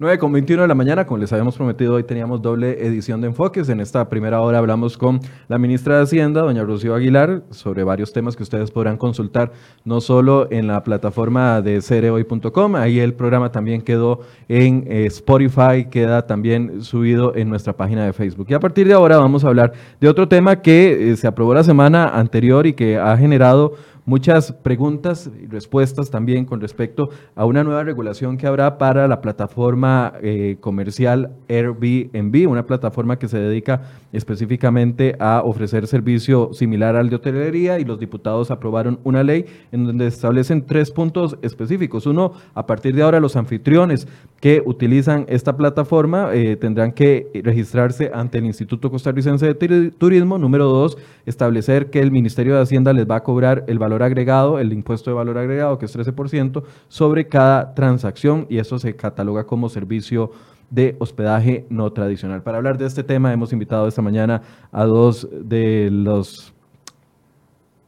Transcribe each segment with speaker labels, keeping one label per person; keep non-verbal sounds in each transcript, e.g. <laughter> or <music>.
Speaker 1: 9 con 21 de la mañana, como les habíamos prometido, hoy teníamos doble edición de Enfoques. En esta primera hora hablamos con la ministra de Hacienda, doña Rocío Aguilar, sobre varios temas que ustedes podrán consultar no solo en la plataforma de cereoy.com, ahí el programa también quedó en eh, Spotify, queda también subido en nuestra página de Facebook. Y a partir de ahora vamos a hablar de otro tema que eh, se aprobó la semana anterior y que ha generado muchas preguntas y respuestas también con respecto a una nueva regulación que habrá para la plataforma eh, comercial Airbnb, una plataforma que se dedica específicamente a ofrecer servicio similar al de hotelería y los diputados aprobaron una ley en donde establecen tres puntos específicos. Uno, a partir de ahora los anfitriones que utilizan esta plataforma eh, tendrán que registrarse ante el Instituto Costarricense de Turismo. Número dos, establecer que el Ministerio de Hacienda les va a cobrar el valor agregado, el impuesto de valor agregado, que es 13%, sobre cada transacción y eso se cataloga como servicio de hospedaje no tradicional. Para hablar de este tema hemos invitado esta mañana a dos de los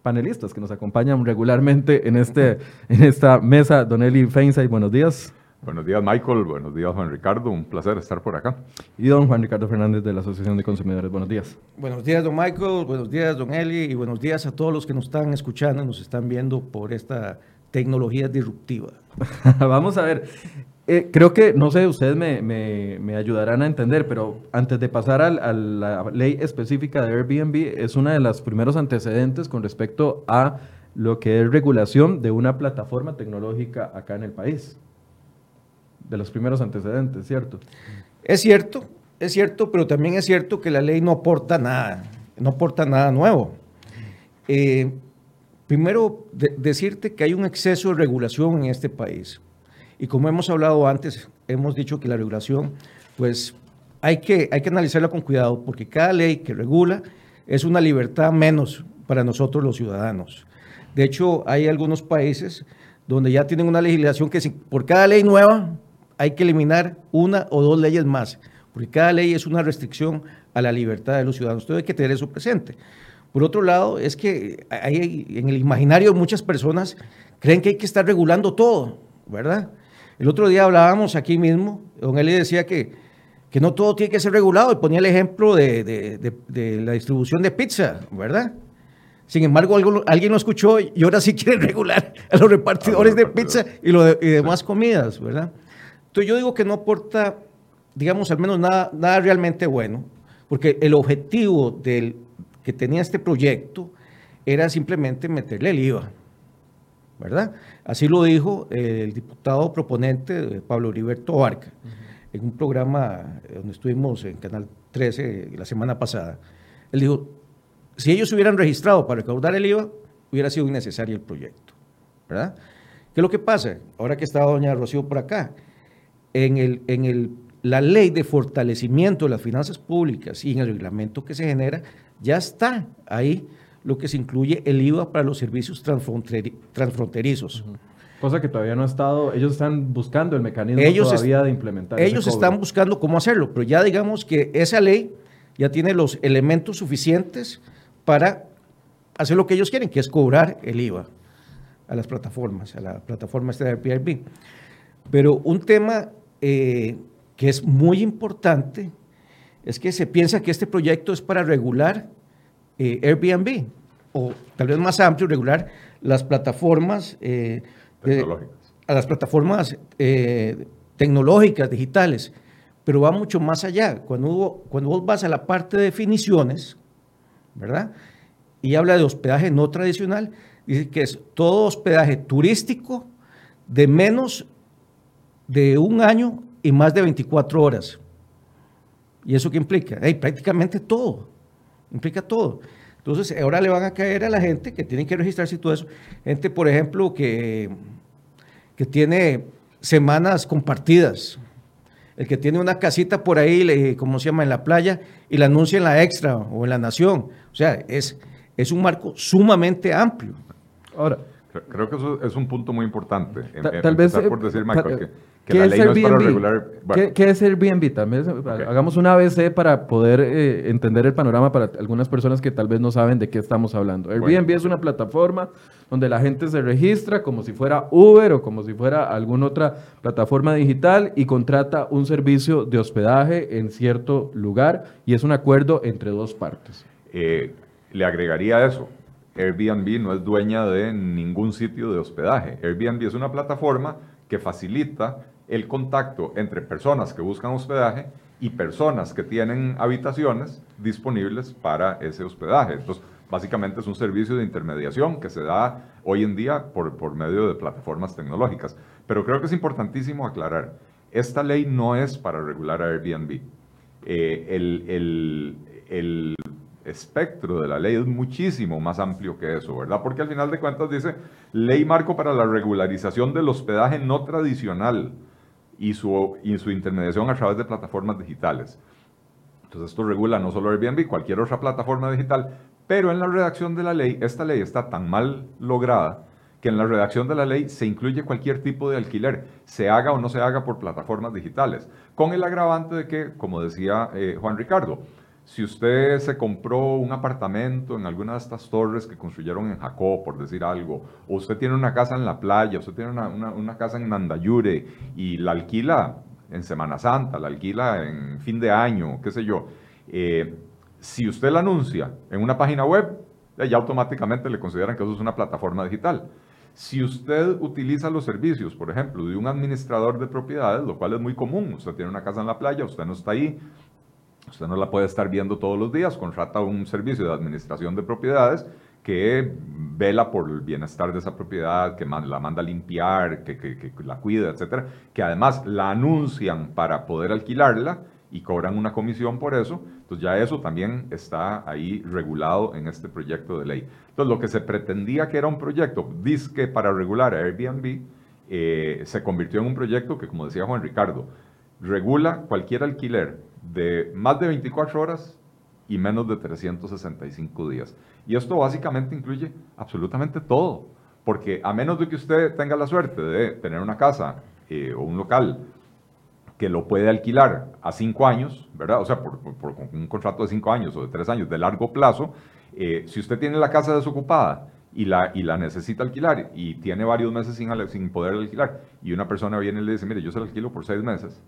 Speaker 1: panelistas que nos acompañan regularmente en, este, en esta mesa. Don Eli Feinza, buenos días.
Speaker 2: Buenos días, Michael. Buenos días, Juan Ricardo. Un placer estar por acá.
Speaker 1: Y don Juan Ricardo Fernández de la Asociación de Consumidores. Buenos días.
Speaker 3: Buenos días, don Michael. Buenos días, don Eli. Y buenos días a todos los que nos están escuchando, nos están viendo por esta tecnología disruptiva. <laughs>
Speaker 1: Vamos a ver. Eh, creo que, no sé, ustedes me, me, ayudarán a entender, pero antes de pasar a la ley específica de Airbnb, es uno de los primeros antecedentes con respecto a lo que es regulación de una plataforma tecnológica acá en el país de los primeros antecedentes, ¿cierto?
Speaker 3: Es cierto, es cierto, pero también es cierto que la ley no aporta nada, no aporta nada nuevo. Eh, primero, decirte que hay un exceso de regulación en este país. Y como hemos hablado antes, hemos dicho que la regulación, pues hay que, hay que analizarla con cuidado, porque cada ley que regula es una libertad menos para nosotros los ciudadanos. De hecho, hay algunos países donde ya tienen una legislación que por cada ley nueva hay que eliminar una o dos leyes más, porque cada ley es una restricción a la libertad de los ciudadanos. Usted hay que tener eso presente. Por otro lado, es que hay, en el imaginario muchas personas creen que hay que estar regulando todo, ¿verdad? El otro día hablábamos aquí mismo, don Eli decía que, que no todo tiene que ser regulado y ponía el ejemplo de, la distribución de pizza, ¿verdad? Sin embargo, alguien lo escuchó y ahora sí quiere <laughs> regular a los repartidores de pizza y, lo y demás comidas, ¿verdad? Entonces yo digo que no aporta, digamos, al menos nada, nada realmente bueno, porque el objetivo del, que tenía este proyecto era simplemente meterle el IVA, ¿verdad? Así lo dijo el diputado proponente Pablo Heriberto Barca en un programa donde estuvimos en Canal 13 la semana pasada. Él dijo, si ellos hubieran registrado para recaudar el IVA, hubiera sido innecesario el proyecto, ¿verdad? ¿Qué es lo que pasa? Ahora que está doña Rocío por acá, en, el, en el, la ley de fortalecimiento de las finanzas públicas y en el reglamento que se genera, ya está ahí lo que se incluye el IVA para los servicios transfronterizos.
Speaker 1: Cosa que todavía no ha estado, ellos están buscando el mecanismo todavía de implementar.
Speaker 3: Ellos están buscando cómo hacerlo, pero ya digamos que esa ley ya tiene los elementos suficientes para hacer lo que ellos quieren, que es cobrar el IVA a las plataformas, a la plataforma esta de Airbnb. Pero un tema eh, que es muy importante es que se piensa que este proyecto es para regular eh, Airbnb, o tal vez más amplio, regular las plataformas eh, a las plataformas tecnológicas, digitales, pero va mucho más allá. Cuando, cuando vos vas a la parte de definiciones, ¿verdad? Y habla de hospedaje no tradicional, dice que es todo hospedaje turístico de menos de un año y más de 24 horas. ¿Y eso qué implica? prácticamente todo. Implica todo. Entonces, ahora le van a caer a la gente que tiene que registrarse y todo eso. Gente, por ejemplo, que, que tiene semanas compartidas. El que tiene una casita por ahí, como se llama, en la playa, y la anuncia en la Extra o en la Nación. O sea, es, es un marco sumamente amplio.
Speaker 1: Ahora,
Speaker 2: Creo que eso es un punto muy importante.
Speaker 1: Tal, vez. Por decir, Michael, que, que la ley no es para regular. ¿Qué, es Airbnb? También, Hagamos una ABC para poder eh, entender el panorama para algunas personas que tal vez no saben de qué estamos hablando. Airbnb es una plataforma donde la gente se registra como si fuera Uber o como si fuera alguna otra plataforma digital y contrata un servicio de hospedaje en cierto lugar y es un acuerdo entre dos partes.
Speaker 2: Eh, le agregaría eso. Airbnb no es dueña de ningún sitio de hospedaje. Airbnb es una plataforma que facilita el contacto entre personas que buscan hospedaje y personas que tienen habitaciones disponibles para ese hospedaje. Entonces, básicamente es un servicio de intermediación que se da hoy en día por, por medio de plataformas tecnológicas. Pero creo que es importantísimo aclarar, esta ley no es para regular a Airbnb. Eh, el, espectro de la ley es muchísimo más amplio que eso, ¿verdad? Porque al final de cuentas dice ley marco para la regularización del hospedaje no tradicional y su, y su intermediación a través de plataformas digitales. Entonces esto regula no solo Airbnb, cualquier otra plataforma digital, pero en la redacción de la ley, esta ley está tan mal lograda que en la redacción de la ley se incluye cualquier tipo de alquiler, se haga o no se haga por plataformas digitales, con el agravante de que, como decía eh, Juan Ricardo, si usted se compró un apartamento en alguna de estas torres que construyeron en Jacó, por decir algo, o usted tiene una casa en la playa, usted tiene una, casa en Nandayure y la alquila en Semana Santa, la alquila en fin de año, qué sé yo, eh, si usted la anuncia en una página web, eh, ya automáticamente le consideran que eso es una plataforma digital. Si usted utiliza los servicios, por ejemplo, de un administrador de propiedades, lo cual es muy común, usted tiene una casa en la playa, usted no está ahí, Usted no la puede estar viendo todos los días, contrata un servicio de administración de propiedades que vela por el bienestar de esa propiedad, que la manda a limpiar, que, la cuida, etcétera, que además la anuncian para poder alquilarla y cobran una comisión por eso. Entonces ya eso también está ahí regulado en este proyecto de ley. Entonces lo que se pretendía que era un proyecto, disque para regular a Airbnb, eh, se convirtió en un proyecto que, como decía Juan Ricardo, regula cualquier alquiler de más de 24 horas y menos de 365 días. Y esto básicamente incluye absolutamente todo, porque a menos de que usted tenga la suerte de tener una casa eh, o un local que lo puede alquilar a cinco años, ¿verdad? O sea, por, un contrato de cinco años o de tres años de largo plazo, eh, si usted tiene la casa desocupada y la, y la necesita alquilar y tiene varios meses sin, sin poder alquilar y una persona viene y le dice, mire, yo se la alquilo por seis meses,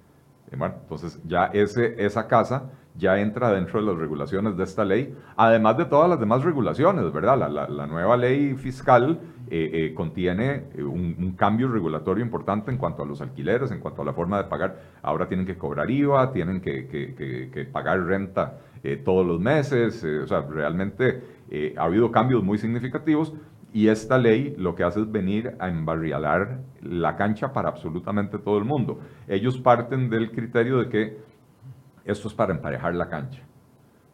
Speaker 2: entonces ya ese, esa casa ya entra dentro de las regulaciones de esta ley, además de todas las demás regulaciones, ¿verdad? La, nueva ley fiscal eh, eh, contiene eh, un, cambio regulatorio importante en cuanto a los alquileres, en cuanto a la forma de pagar. Ahora tienen que cobrar IVA, tienen que, pagar renta todos los meses, o sea, realmente ha habido cambios muy significativos y esta ley lo que hace es venir a embarrialar la cancha para absolutamente todo el mundo. Ellos parten del criterio de que esto es para emparejar la cancha.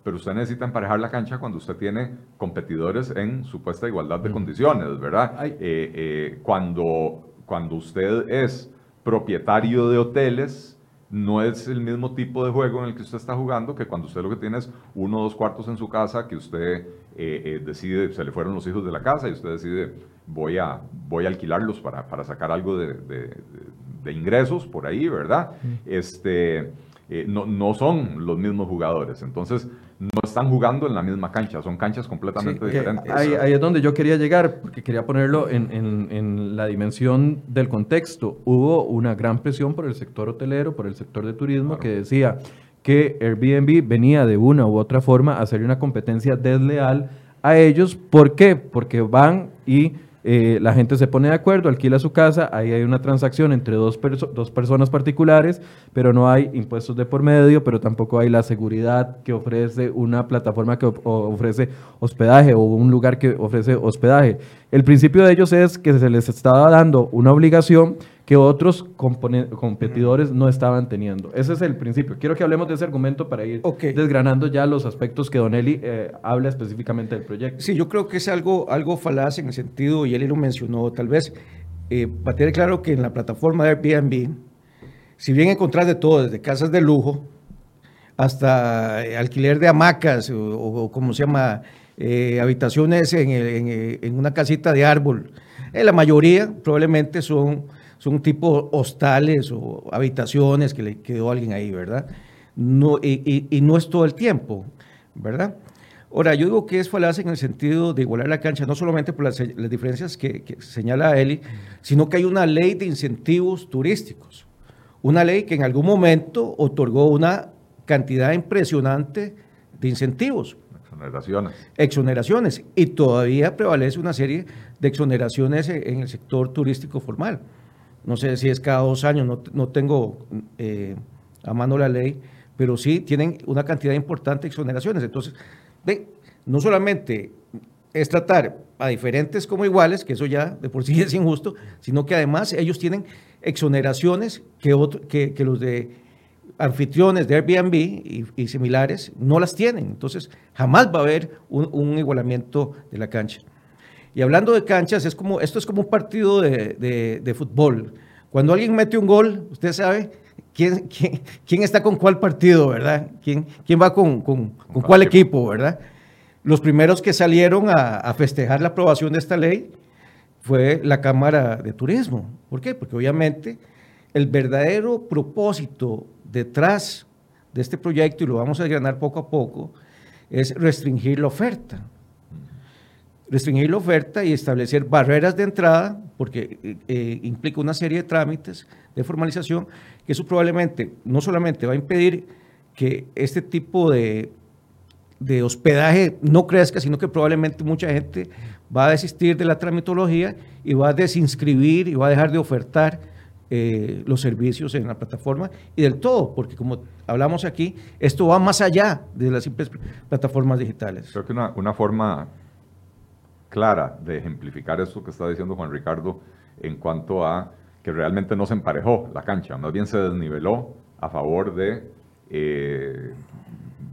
Speaker 2: Pero usted necesita emparejar la cancha cuando usted tiene competidores en supuesta igualdad de condiciones, ¿verdad? Eh, eh, cuando, cuando usted es propietario de hoteles, no es el mismo tipo de juego en el que usted está jugando que cuando usted lo que tiene es uno o dos cuartos en su casa que usted eh, eh, decide, se le fueron los hijos de la casa y usted decide voy a, voy a alquilarlos para, para sacar algo de, de, ingresos por ahí, ¿verdad? Este, eh, no, no son los mismos jugadores. Entonces, no están jugando en la misma cancha, son canchas completamente diferentes.
Speaker 1: Ahí, es donde yo quería llegar, porque quería ponerlo en, en, la dimensión del contexto. Hubo una gran presión por el sector hotelero, por el sector de turismo, que decía que Airbnb venía de una u otra forma a hacer una competencia desleal a ellos. ¿Por qué? Porque van y eh, la gente se pone de acuerdo, alquila su casa, ahí hay una transacción entre dos, dos personas particulares, pero no hay impuestos de por medio, pero tampoco hay la seguridad que ofrece una plataforma que ofrece hospedaje o un lugar que ofrece hospedaje. El principio de ellos es que se les estaba dando una obligación que otros competidores no estaban teniendo. Ese es el principio. Quiero que hablemos de ese argumento para ir desgranando ya los aspectos que Don Eli eh, habla específicamente del proyecto.
Speaker 3: Sí, yo creo que es algo, algo falaz en el sentido, y Eli lo mencionó, tal vez, eh, para tener claro que en la plataforma de Airbnb, si bien encontrás de todo, desde casas de lujo hasta eh, alquiler de hamacas o, como se llama, habitaciones en, en, una casita de árbol, Eh, la mayoría probablemente son, son tipo hostales o habitaciones que le quedó alguien ahí, ¿verdad? No, y, no es todo el tiempo, ¿verdad? Ahora, yo digo que es falacia en el sentido de igualar la cancha, no solamente por las, las diferencias que, que, señala Eli, sino que hay una ley de incentivos turísticos. Una ley que en algún momento otorgó una cantidad impresionante de incentivos.
Speaker 2: Exoneraciones.
Speaker 3: Exoneraciones. Y todavía prevalece una serie de exoneraciones en el sector turístico formal. No sé si es cada dos años, no, tengo eh, a mano la ley, pero sí tienen una cantidad importante de exoneraciones. Entonces, no solamente es tratar a diferentes como iguales, que eso ya de por sí <laughs> es injusto, sino que además ellos tienen exoneraciones que, que, que los de anfitriones de Airbnb y, similares no las tienen. Entonces, jamás va a haber un, igualamiento de la cancha. Y hablando de canchas, es como, esto es como un partido de, fútbol. Cuando alguien mete un gol, usted sabe quién, quién, está con cuál partido, ¿verdad? ¿Quién, quién va con, con, cuál equipo, ¿verdad? Los primeros que salieron a, a festejar la aprobación de esta ley fue la Cámara de Turismo. ¿Por qué? Porque obviamente el verdadero propósito detrás de este proyecto, y lo vamos a desgranar poco a poco, es restringir la oferta. Restringir la oferta y establecer barreras de entrada, porque eh, eh, implica una serie de trámites de formalización, que eso probablemente no solamente va a impedir que este tipo de, de hospedaje no crezca, sino que probablemente mucha gente va a desistir de la tramitología y va a desinscribir y va a dejar de ofertar eh, los servicios en la plataforma y del todo, porque como hablamos aquí, esto va más allá de las simples plataformas digitales.
Speaker 2: Creo que una, una forma clara de ejemplificar esto que está diciendo Juan Ricardo en cuanto a que realmente no se emparejó la cancha, más bien se desniveló a favor de, eh,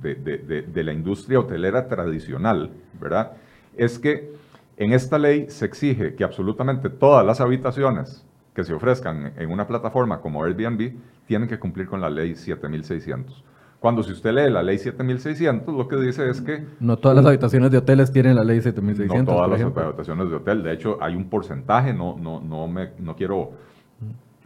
Speaker 2: de, de, de, la industria hotelera tradicional, ¿verdad? Es que en esta ley se exige que absolutamente todas las habitaciones que se ofrezcan en una plataforma como Airbnb tienen que cumplir con la ley 7600. Cuando si usted lee la ley 7600, lo que dice es que...
Speaker 1: No todas las habitaciones de hoteles tienen la ley 7600.
Speaker 2: No todas las habitaciones de hotel. De hecho, hay un porcentaje, no, no, no, me, no quiero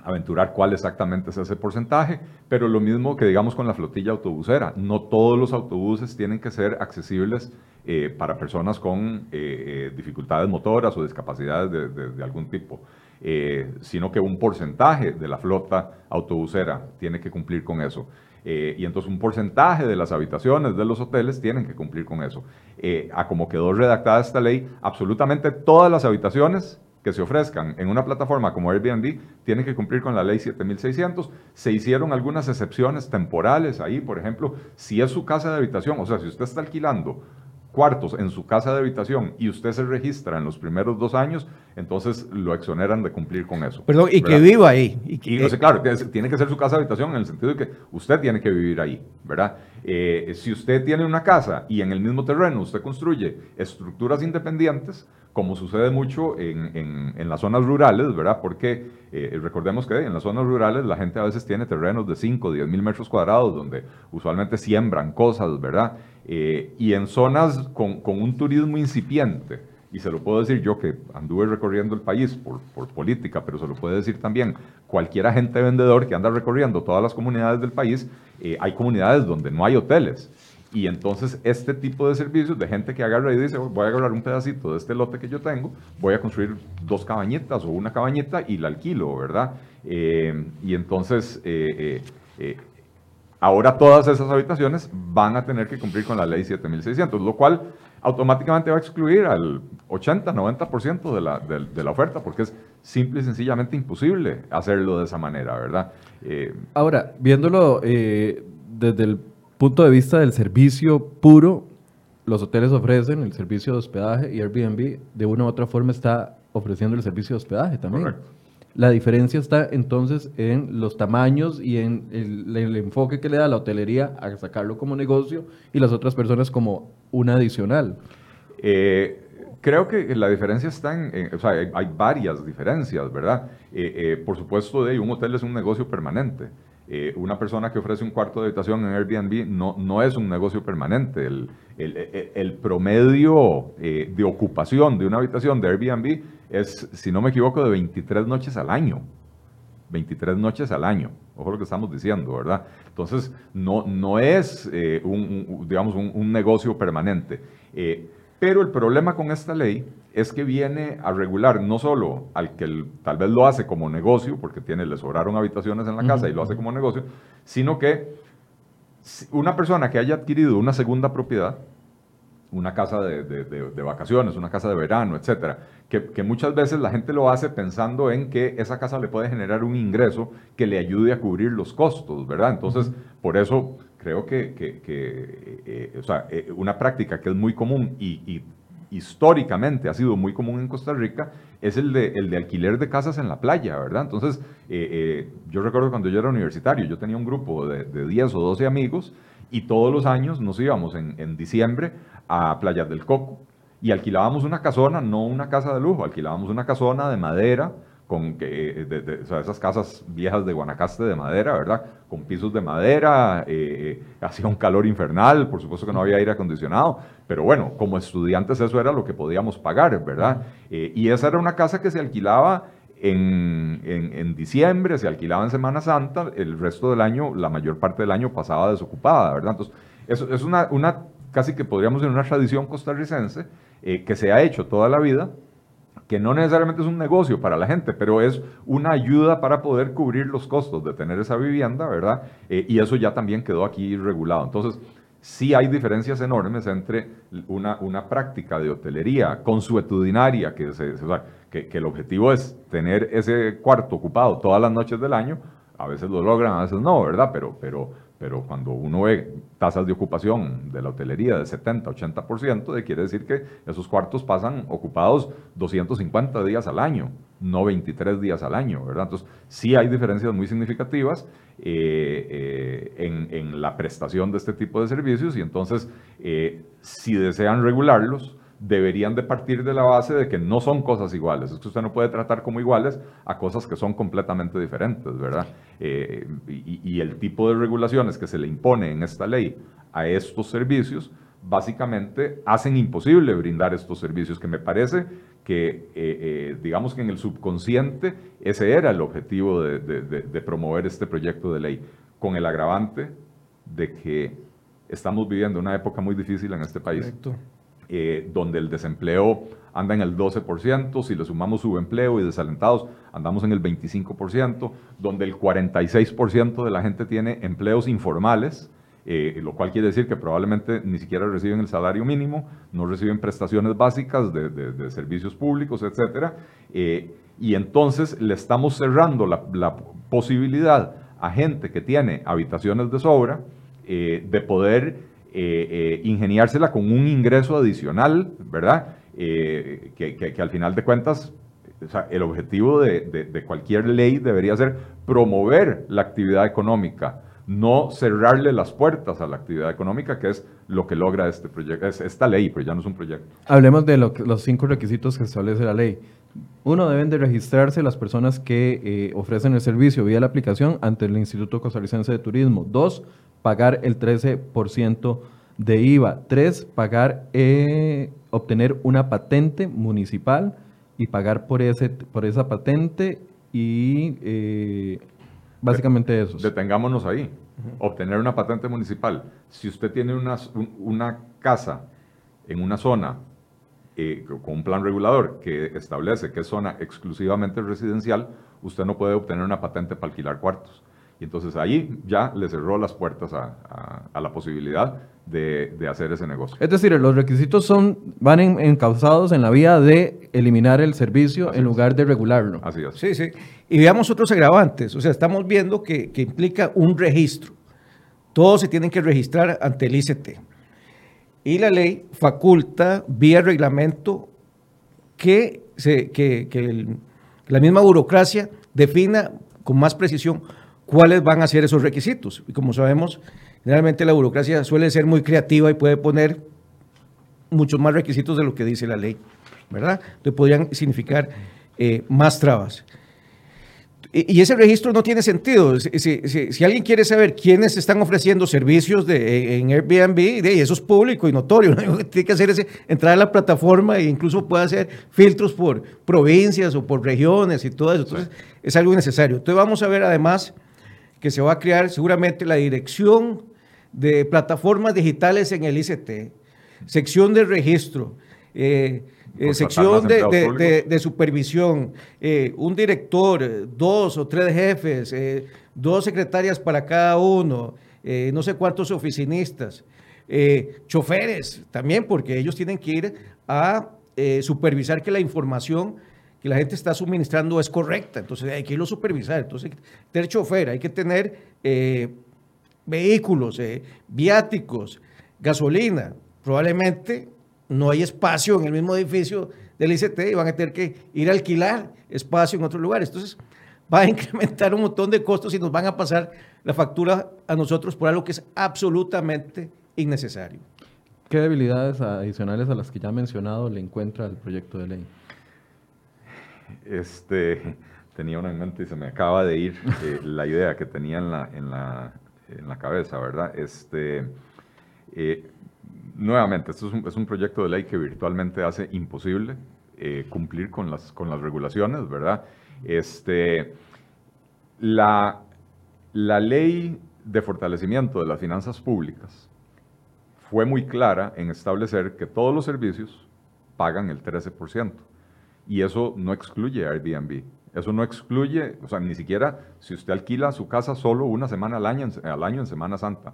Speaker 2: aventurar cuál exactamente es ese porcentaje, pero lo mismo que digamos con la flotilla autobusera. No todos los autobuses tienen que ser accesibles eh, para personas con eh, eh, dificultades motoras o discapacidades de, de algún tipo. Eh, sino que un porcentaje de la flota autobusera tiene que cumplir con eso. Eh, y entonces un porcentaje de las habitaciones de los hoteles tienen que cumplir con eso. Eh, a como quedó redactada esta ley, absolutamente todas las habitaciones que se ofrezcan en una plataforma como Airbnb tienen que cumplir con la ley 7600. Se hicieron algunas excepciones temporales ahí, por ejemplo, si es su casa de habitación, o sea, si usted está alquilando cuartos en su casa de habitación y usted se registra en los primeros dos años, entonces lo exoneran de cumplir con eso.
Speaker 3: Perdón, y que viva ahí. Y,
Speaker 2: que, claro, tiene que ser su casa de habitación en el sentido de que usted tiene que vivir ahí, ¿verdad? Eh, si usted tiene una casa y en el mismo terreno usted construye estructuras independientes, como sucede mucho en, en, las zonas rurales, ¿verdad? Porque eh, recordemos que en las zonas rurales la gente a veces tiene terrenos de 5, 10 mil metros cuadrados donde usualmente siembran cosas, ¿verdad? Eh, y en zonas con, con, un turismo incipiente, y se lo puedo decir yo que anduve recorriendo el país por, por política, pero se lo puede decir también cualquier agente vendedor que anda recorriendo todas las comunidades del país, eh, hay comunidades donde no hay hoteles. Y entonces este tipo de servicios de gente que agarra y dice, voy a agarrar un pedacito de este lote que yo tengo, voy a construir dos cabañitas o una cabañita y la alquilo, ¿verdad? Eh, y entonces eh, eh, ahora todas esas habitaciones van a tener que cumplir con la ley 7600, lo cual automáticamente va a excluir al 80-90% de la, de, la oferta, porque es simple y sencillamente imposible hacerlo de esa manera, ¿verdad?
Speaker 1: ahora, viéndolo desde el punto de vista del servicio puro, los hoteles ofrecen el servicio de hospedaje y Airbnb de una u otra forma está ofreciendo el servicio de hospedaje también. La diferencia está entonces en los tamaños y en el, enfoque que le da la hotelería a sacarlo como negocio y las otras personas como una adicional.
Speaker 2: Eh, creo que la diferencia está en, o sea, hay, varias diferencias, ¿verdad? Eh, eh, por supuesto, de un hotel es un negocio permanente. Eh, una persona que ofrece un cuarto de habitación en Airbnb no, no es un negocio permanente. El, el, el, promedio eh, de ocupación de una habitación de Airbnb es, si no me equivoco, de 23 noches al año. 23 noches al año. Ojo lo que estamos diciendo, ¿verdad? Entonces, no, no es, eh, un, digamos, un, negocio permanente. Pero el problema con esta ley es que viene a regular no solo al que tal vez lo hace como negocio, porque tiene, le sobraron habitaciones en la casa y lo hace como negocio, sino que una persona que haya adquirido una segunda propiedad, una casa de, vacaciones, una casa de verano, etcétera, que, muchas veces la gente lo hace pensando en que esa casa le puede generar un ingreso que le ayude a cubrir los costos, ¿verdad? Entonces, por eso creo que, eh, o sea, eh, una práctica que es muy común y, históricamente ha sido muy común en Costa Rica es el de, el de alquiler de casas en la playa, ¿verdad? Entonces, eh, yo recuerdo cuando yo era universitario, yo tenía un grupo de, de 10 o 12 amigos y todos los años nos íbamos en, en diciembre a Playas del Coco y alquilábamos una casona, no una casa de lujo, alquilábamos una casona de madera, con que, de, esas casas viejas de Guanacaste de madera, ¿verdad? Con pisos de madera, eh, hacía un calor infernal, por supuesto que no había aire acondicionado, pero bueno, como estudiantes eso era lo que podíamos pagar, ¿verdad? Eh, y esa era una casa que se alquilaba en, en, diciembre, se alquilaba en Semana Santa, el resto del año, la mayor parte del año pasaba desocupada, ¿verdad? Entonces, eso es una, una casi que podríamos decir una tradición costarricense eh, que se ha hecho toda la vida, que no necesariamente es un negocio para la gente, pero es una ayuda para poder cubrir los costos de tener esa vivienda, ¿verdad? Eh, y eso ya también quedó aquí regulado. Entonces, sí hay diferencias enormes entre una, una práctica de hotelería consuetudinaria, que, se, que, que el objetivo es tener ese cuarto ocupado todas las noches del año, a veces lo logran, a veces no, ¿verdad? Pero, pero, pero cuando uno ve tasas de ocupación de la hotelería de 70, 80%, quiere decir que esos cuartos pasan ocupados 250 días al año, no 23 días al año, ¿verdad? Entonces, sí hay diferencias muy significativas eh, eh, en, en, la prestación de este tipo de servicios y entonces, eh, si desean regularlos, deberían de partir de la base de que no son cosas iguales. Es que usted no puede tratar como iguales a cosas que son completamente diferentes, ¿verdad? Eh, y, el tipo de regulaciones que se le impone en esta ley a estos servicios, básicamente hacen imposible brindar estos servicios, que me parece que, eh, eh, digamos que en el subconsciente, ese era el objetivo de, de promover este proyecto de ley, con el agravante de que estamos viviendo una época muy difícil en este país. Correcto eh, donde el desempleo anda en el 12%, si le sumamos subempleo y desalentados, andamos en el 25%, donde el 46% de la gente tiene empleos informales, eh, lo cual quiere decir que probablemente ni siquiera reciben el salario mínimo, no reciben prestaciones básicas de, servicios públicos, etc. Eh, y entonces le estamos cerrando la, la, posibilidad a gente que tiene habitaciones de sobra de poder eh, eh, ingeniársela con un ingreso adicional, ¿verdad? Eh, que, al final de cuentas, el objetivo de, cualquier ley debería ser promover la actividad económica, no cerrarle las puertas a la actividad económica, que es lo que logra este proyecto, es esta ley, pero ya no es un proyecto.
Speaker 1: Hablemos de los cinco requisitos que establece la ley. Uno, deben de registrarse las personas que eh, ofrecen el servicio vía la aplicación ante el Instituto Costarricense de Turismo. Dos, pagar el 13% de IVA. Tres, pagar, eh, obtener una patente municipal y pagar por, ese, por esa patente y eh, básicamente eso.
Speaker 2: Detengámonos ahí. Obtener una patente municipal. Si usted tiene una, una casa en una zona eh, con un plan regulador que establece que es zona exclusivamente residencial, usted no puede obtener una patente para alquilar cuartos. Y entonces ahí ya le cerró las puertas a, la posibilidad de, hacer ese negocio.
Speaker 1: Es decir, los requisitos son, van encausados en la vía de eliminar el servicio en lugar de regularlo.
Speaker 3: Así es. Sí, sí. Y veamos otros agravantes. O sea, estamos viendo que, que implica un registro. Todos se tienen que registrar ante el ICT. Y la ley faculta vía reglamento que, se, que, la misma burocracia defina con más precisión cuáles van a ser esos requisitos. Y como sabemos, generalmente la burocracia suele ser muy creativa y puede poner muchos más requisitos de lo que dice la ley, ¿verdad? Entonces podrían significar eh, más trabas. Y ese registro no tiene sentido. Si, alguien quiere saber quiénes están ofreciendo servicios de, en Airbnb, de, eso es público y notorio. <laughs> Lo que tiene que hacer es entrar a la plataforma e incluso puede hacer filtros por provincias o por regiones y todo eso. Entonces, es algo necesario. Entonces, vamos a ver además que se va a crear seguramente la dirección de plataformas digitales en el ICT, sección de registro. Eh, eh, sección de, supervisión, eh, un director, dos o tres jefes, eh, dos secretarias para cada uno, no sé cuántos oficinistas, choferes también, porque ellos tienen que ir a supervisar que la información que la gente está suministrando es correcta, entonces hay que irlo a supervisar, entonces hay que tener chofer, hay que tener vehículos, viáticos, gasolina, probablemente no hay espacio en el mismo edificio del ICT y van a tener que ir a alquilar espacio en otros lugares. Entonces, va a <laughs> incrementar un montón de costos y nos van a pasar la factura a nosotros por algo que es absolutamente innecesario.
Speaker 1: ¿Qué debilidades adicionales a las que ya ha mencionado le encuentra el proyecto de ley?
Speaker 2: Este, tenía una en mente y se me acaba de ir eh, <laughs> la idea que tenía en la, en la, en la cabeza, ¿verdad? Este, eh, nuevamente, esto es un, proyecto de ley que virtualmente hace imposible eh, cumplir con las, con las regulaciones, ¿verdad? Este, la, la ley de fortalecimiento de las finanzas públicas fue muy clara en establecer que todos los servicios pagan el 13%. Y eso no excluye Airbnb. Eso no excluye, o sea, ni siquiera si usted alquila su casa solo una semana al año, al año en Semana Santa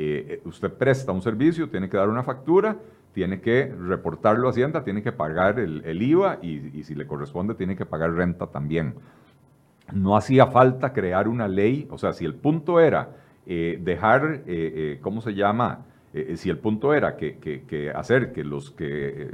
Speaker 2: eh, usted presta un servicio, tiene que dar una factura, tiene que reportarlo a Hacienda, tiene que pagar el, IVA y, si le corresponde tiene que pagar renta también. No hacía falta crear una ley, o sea, si el punto era eh, dejar, eh, ¿cómo se llama? si el punto era que hacer que los que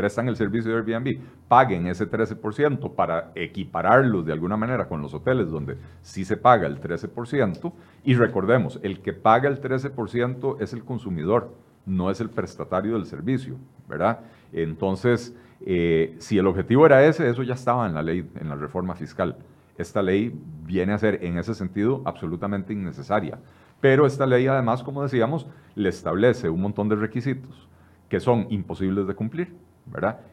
Speaker 2: prestan el servicio de Airbnb paguen ese 13% para equipararlos de alguna manera con los hoteles donde sí se paga el 13%. Y recordemos, el que paga el 13% es el consumidor, no es el prestatario del servicio, ¿verdad? Entonces, eh, si el objetivo era ese, eso ya estaba en la ley, en la reforma fiscal. Esta ley viene a ser, en ese sentido, absolutamente innecesaria. Pero esta ley, además, como decíamos, le establece un montón de requisitos que son imposibles de cumplir.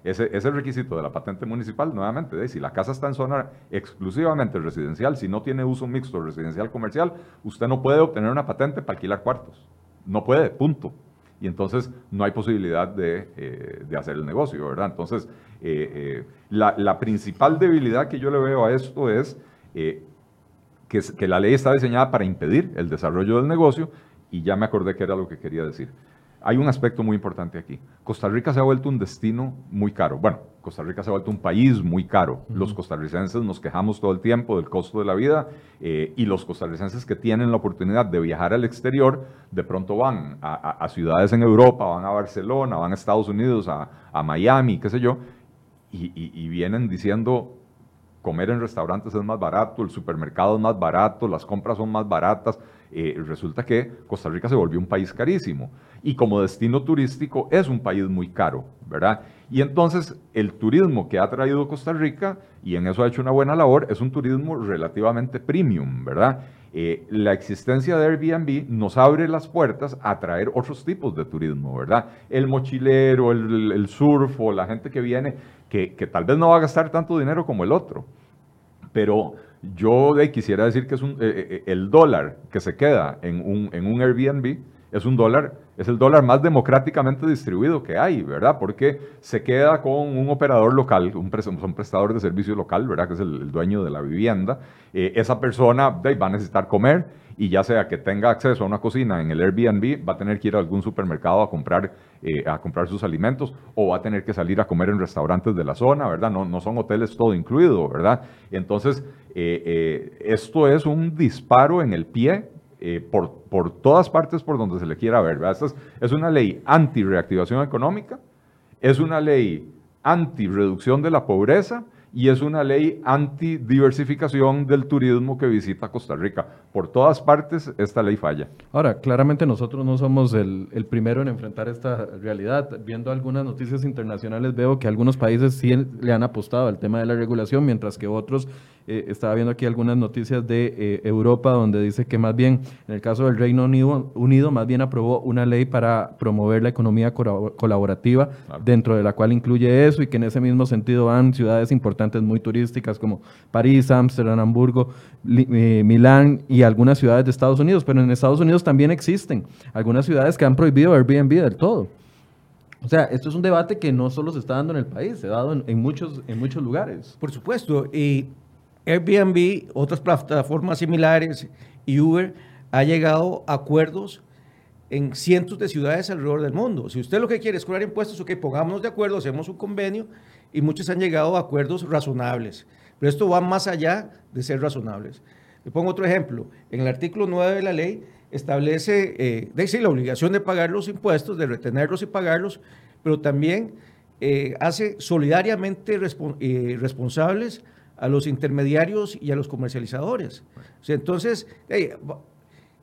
Speaker 2: Ese, ese requisito de la patente municipal, nuevamente, si la casa está en zona exclusivamente residencial, si no tiene uso mixto residencial comercial, usted no puede obtener una patente para alquilar cuartos. No puede, punto. Y entonces no hay posibilidad de, eh, hacer el negocio, ¿verdad? Entonces, eh, eh, la, principal debilidad que yo le veo a esto es que, que la ley está diseñada para impedir el desarrollo del negocio y ya me acordé que era lo que quería decir hay un aspecto muy importante aquí. Costa Rica se ha vuelto un destino muy caro. Bueno, Costa Rica se ha vuelto un país muy caro. Los costarricenses nos quejamos todo el tiempo del costo de la vida eh, y los costarricenses que tienen la oportunidad de viajar al exterior, de pronto van a, ciudades en Europa, van a Barcelona, van a Estados Unidos, a, Miami, qué sé yo, y vienen diciendo, comer en restaurantes es más barato, el supermercado es más barato, las compras son más baratas. Eh, resulta que Costa Rica se volvió un país carísimo y como destino turístico es un país muy caro, ¿verdad? Y entonces el turismo que ha traído Costa Rica, y en eso ha hecho una buena labor, es un turismo relativamente premium, ¿verdad? Eh, la existencia de Airbnb nos abre las puertas a traer otros tipos de turismo, ¿verdad? El mochilero, el, el surf o la gente que viene, que tal vez no va a gastar tanto dinero como el otro, pero yo quisiera decir que es un, eh, eh, eh, el dólar que se queda en un, en un Airbnb es un dólar, es el dólar más democráticamente distribuido que hay, ¿verdad? Porque se queda con un operador local, un, un prestador de servicio local, ¿verdad? Que es el, dueño de la vivienda. esa persona va a necesitar comer y ya sea que tenga acceso a una cocina en el Airbnb, va a tener que ir a algún supermercado a comprar, eh, a comprar sus alimentos o va a tener que salir a comer en restaurantes de la zona, ¿verdad? No, no son hoteles todo incluido, ¿verdad? Entonces, eh, eh, esto es un disparo en el pie por, por todas partes por donde se le quiera ver. Esta es, es una ley anti-reactivación económica, es una ley anti-reducción de la pobreza y es una ley anti-diversificación del turismo que visita Costa Rica. Por todas partes, esta ley falla.
Speaker 1: Ahora, claramente nosotros no somos el, el primero en enfrentar esta realidad. Viendo algunas noticias internacionales, veo que algunos países sí le han apostado al tema de la regulación, mientras que otros eh, estaba viendo aquí algunas noticias de eh, Europa donde dice que más bien, en el caso del Reino Unido, Unido más bien aprobó una ley para promover la economía colaborativa, dentro de la cual incluye eso y que en ese mismo sentido van ciudades importantes muy turísticas como París, Ámsterdam, Hamburgo, eh, Milán y algunas ciudades de Estados Unidos. Pero en Estados Unidos también existen algunas ciudades que han prohibido Airbnb del todo. O sea, esto es un debate que no solo se está dando en el país, se ha dado en, muchos, en muchos lugares.
Speaker 3: Por supuesto, y Airbnb, otras plataformas similares y Uber ha llegado a acuerdos en cientos de ciudades alrededor del mundo. Si usted lo que quiere es cobrar impuestos, ok, pongámonos de acuerdo, hacemos un convenio y muchos han llegado a acuerdos razonables. Pero esto va más allá de ser razonables. Le pongo otro ejemplo. En el artículo 9 de la ley establece eh, decir, la obligación de pagar los impuestos, de retenerlos y pagarlos, pero también eh, hace solidariamente eh, responsables a los intermediarios y a los comercializadores. entonces,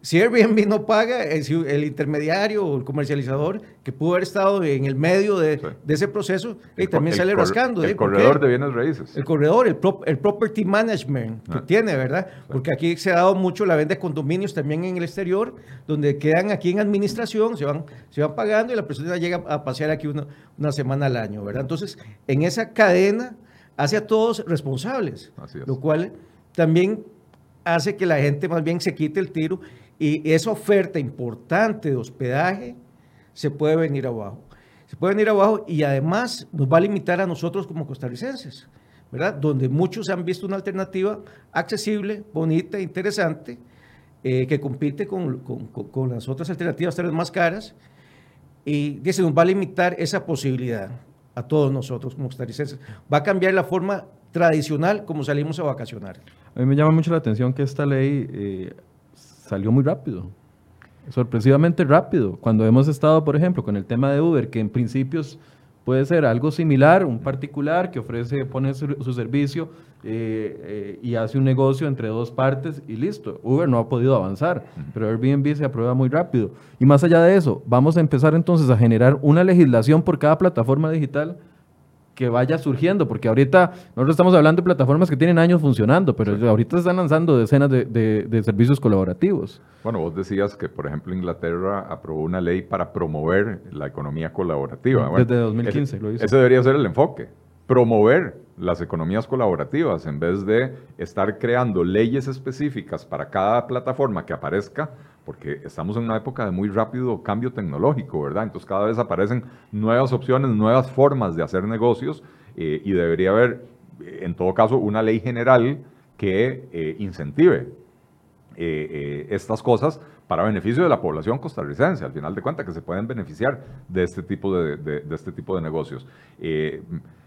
Speaker 3: si Airbnb no paga, eh, el, intermediario o el comercializador que pudo haber estado en el medio de, ese proceso, también sale rascando.
Speaker 2: El corredor de bienes raíces.
Speaker 3: El corredor, el, el property management que ah. tiene, ¿verdad? Porque aquí se ha dado mucho la venta de condominios también en el exterior, donde quedan aquí en administración, se van, se van pagando y la persona llega a pasear aquí una, una semana al año, ¿verdad? Entonces, en esa cadena hace a todos responsables, lo cual también hace que la gente más bien se quite el tiro y esa oferta importante de hospedaje se puede venir abajo. Se puede venir abajo y además nos va a limitar a nosotros como costarricenses, ¿verdad? Donde muchos han visto una alternativa accesible, bonita, interesante, eh, que compite con, con, las otras alternativas tal vez más caras y se nos va a limitar esa posibilidad a todos nosotros como costarricenses. Va a cambiar la forma tradicional como salimos a vacacionar.
Speaker 1: A mí me llama mucho la atención que esta ley eh, salió muy rápido, sorpresivamente rápido. Cuando hemos estado, por ejemplo, con el tema de Uber, que en principios puede ser algo similar, un particular que ofrece, pone su, servicio eh, eh, y hace un negocio entre dos partes y listo. Uber no ha podido avanzar, pero Airbnb se aprueba muy rápido. Y más allá de eso, vamos a empezar entonces a generar una legislación por cada plataforma digital que vaya surgiendo, porque ahorita nosotros estamos hablando de plataformas que tienen años funcionando, pero ahorita se están lanzando decenas de, servicios colaborativos.
Speaker 2: Bueno, vos decías que, por ejemplo, Inglaterra aprobó una ley para promover la economía colaborativa.
Speaker 1: Desde 2015
Speaker 2: lo hizo. Ese debería ser el enfoque, promover las economías colaborativas en vez de estar creando leyes específicas para cada plataforma que aparezca porque estamos en una época de muy rápido cambio tecnológico, ¿verdad? Entonces cada vez aparecen nuevas opciones, nuevas formas de hacer negocios eh, y debería haber, en todo caso, una ley general que eh, incentive eh, estas cosas para beneficio de la población costarricense, al final de cuentas, que se pueden beneficiar de este tipo de este tipo de negocios.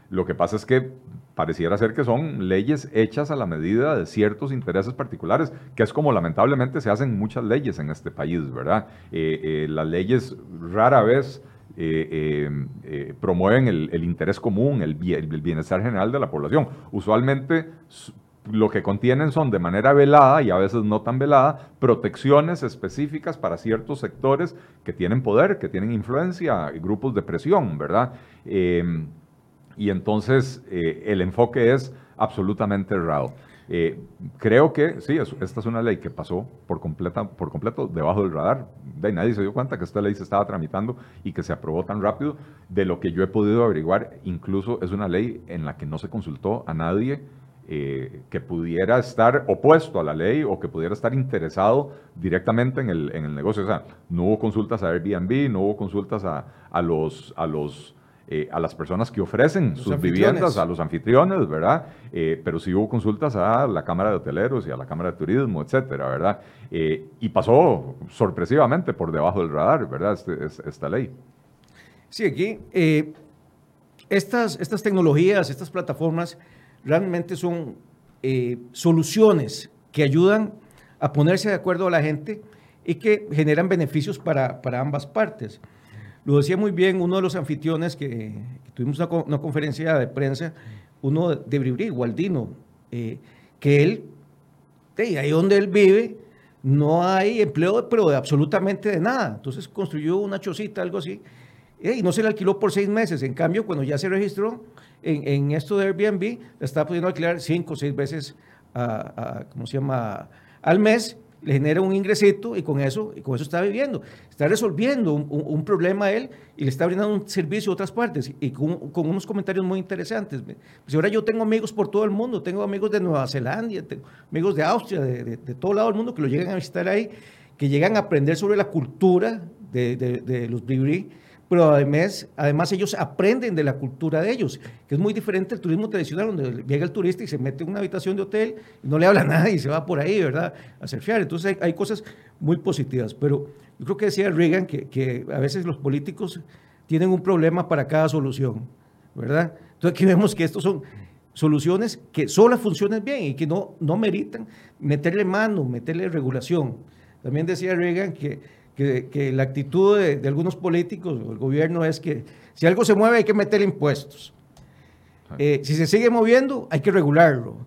Speaker 2: Lo que pasa es que pareciera ser que son leyes hechas a la medida de ciertos intereses particulares, que es como lamentablemente se hacen muchas leyes en este país, ¿verdad? Eh, eh, las leyes rara vez eh, promueven el, interés común, el, el, bienestar general de la población. Usualmente lo que contienen son de manera velada y a veces no tan velada protecciones específicas para ciertos sectores que tienen poder, que tienen influencia, grupos de presión, ¿verdad? Y entonces eh, el enfoque es absolutamente errado. Eh, creo que sí, esta es una ley que pasó por, completa, por completo debajo del radar. De nadie se dio cuenta que esta ley se estaba tramitando y que se aprobó tan rápido. De lo que yo he podido averiguar, incluso es una ley en la que no se consultó a nadie eh, que pudiera estar opuesto a la ley o que pudiera estar interesado directamente en el, en el negocio. O sea, no hubo consultas a Airbnb, no hubo consultas a, a los, a los eh, a las personas que ofrecen sus viviendas, a los anfitriones, ¿verdad? Eh, pero sí hubo consultas a la Cámara de Hoteleros y a la Cámara de Turismo, etcétera, ¿verdad? Eh, y pasó sorpresivamente por debajo del radar, ¿verdad? Este, esta ley.
Speaker 3: Sí, aquí estas, estas tecnologías, estas plataformas realmente son soluciones que ayudan a ponerse de acuerdo a la gente y que generan beneficios para, para ambas partes. Lo decía muy bien uno de los anfitriones que, tuvimos una, conferencia de prensa uno de Bribri, Gualdino, eh, que él, ahí donde él vive, no hay empleo, pero de absolutamente de nada. Entonces construyó una chocita, algo así, y no se le alquiló por seis meses. En cambio, cuando ya se registró en, esto de Airbnb, la está pudiendo alquilar cinco o seis veces a, ¿cómo se llama? al mes le genera un ingresito y con eso, y con eso está viviendo. Está resolviendo un, problema a él y le está brindando un servicio a otras partes y con, unos comentarios muy interesantes. Pues ahora yo tengo amigos por todo el mundo, tengo amigos de Nueva Zelanda, tengo amigos de Austria, de, todo lado del mundo que lo llegan a visitar ahí, que llegan a aprender sobre la cultura de, los bribri pero además, además ellos aprenden de la cultura de ellos, que es muy diferente al turismo tradicional, donde llega el turista y se mete en una habitación de hotel y no le habla a nadie y se va por ahí, ¿verdad? A surfear. Entonces hay, cosas muy positivas, pero yo creo que decía Reagan que, que, a veces los políticos tienen un problema para cada solución, ¿verdad? Entonces aquí vemos que estos son soluciones que solo funcionan bien y que no, no meritan meterle mano, meterle regulación. También decía Reagan que que, la actitud de, algunos políticos o el gobierno es que si algo se mueve hay que meter impuestos. Eh, si se sigue moviendo, hay que regularlo.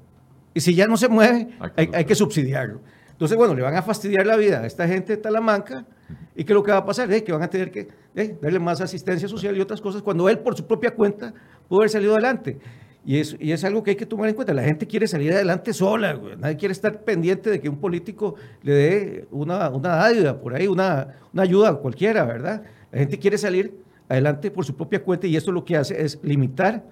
Speaker 3: Y si ya no se mueve, hay, que subsidiarlo. Entonces, bueno, le van a fastidiar la vida a esta gente de Talamanca. ¿Y qué es lo que va a pasar? Eh, que van a tener que eh, darle más asistencia social y otras cosas cuando él, por su propia cuenta, pudo haber salido adelante. Y es, y es algo que hay que tomar en cuenta. La gente quiere salir adelante sola, nadie quiere estar pendiente de que un político le dé una, una ayuda por ahí, una, una ayuda cualquiera, ¿verdad? La gente quiere salir adelante por su propia cuenta y esto lo que hace es limitar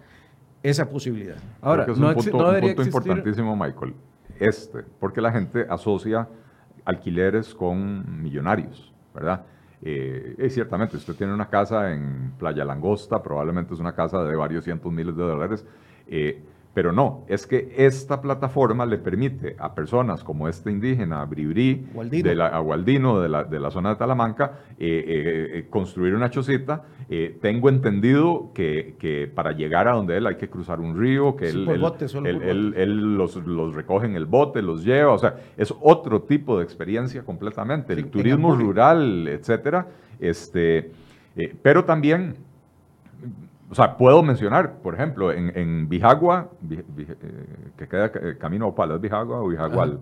Speaker 3: esa posibilidad.
Speaker 2: Ahora, es un punto, un punto importantísimo, Michael, este, porque la gente asocia alquileres con millonarios, ¿verdad? Eh, y ciertamente, usted tiene una casa en Playa Langosta, probablemente es una casa de varios cientos miles de dólares, eh, pero no, es que esta plataforma le permite a personas como este indígena, Bribri, de la, a Gualdino, de la, de la zona de Talamanca, eh, eh, construir una chocita. tengo entendido que, que, para llegar a donde él hay que cruzar un río, que él, él, los, los, recoge en el bote, los lleva, o sea, es otro tipo de experiencia completamente. El turismo rural, etcétera. Este, pero también o sea, puedo mencionar, por ejemplo, en, en Bijagua, eh, que queda camino a Opala, ¿es Bijagua o Bijagual?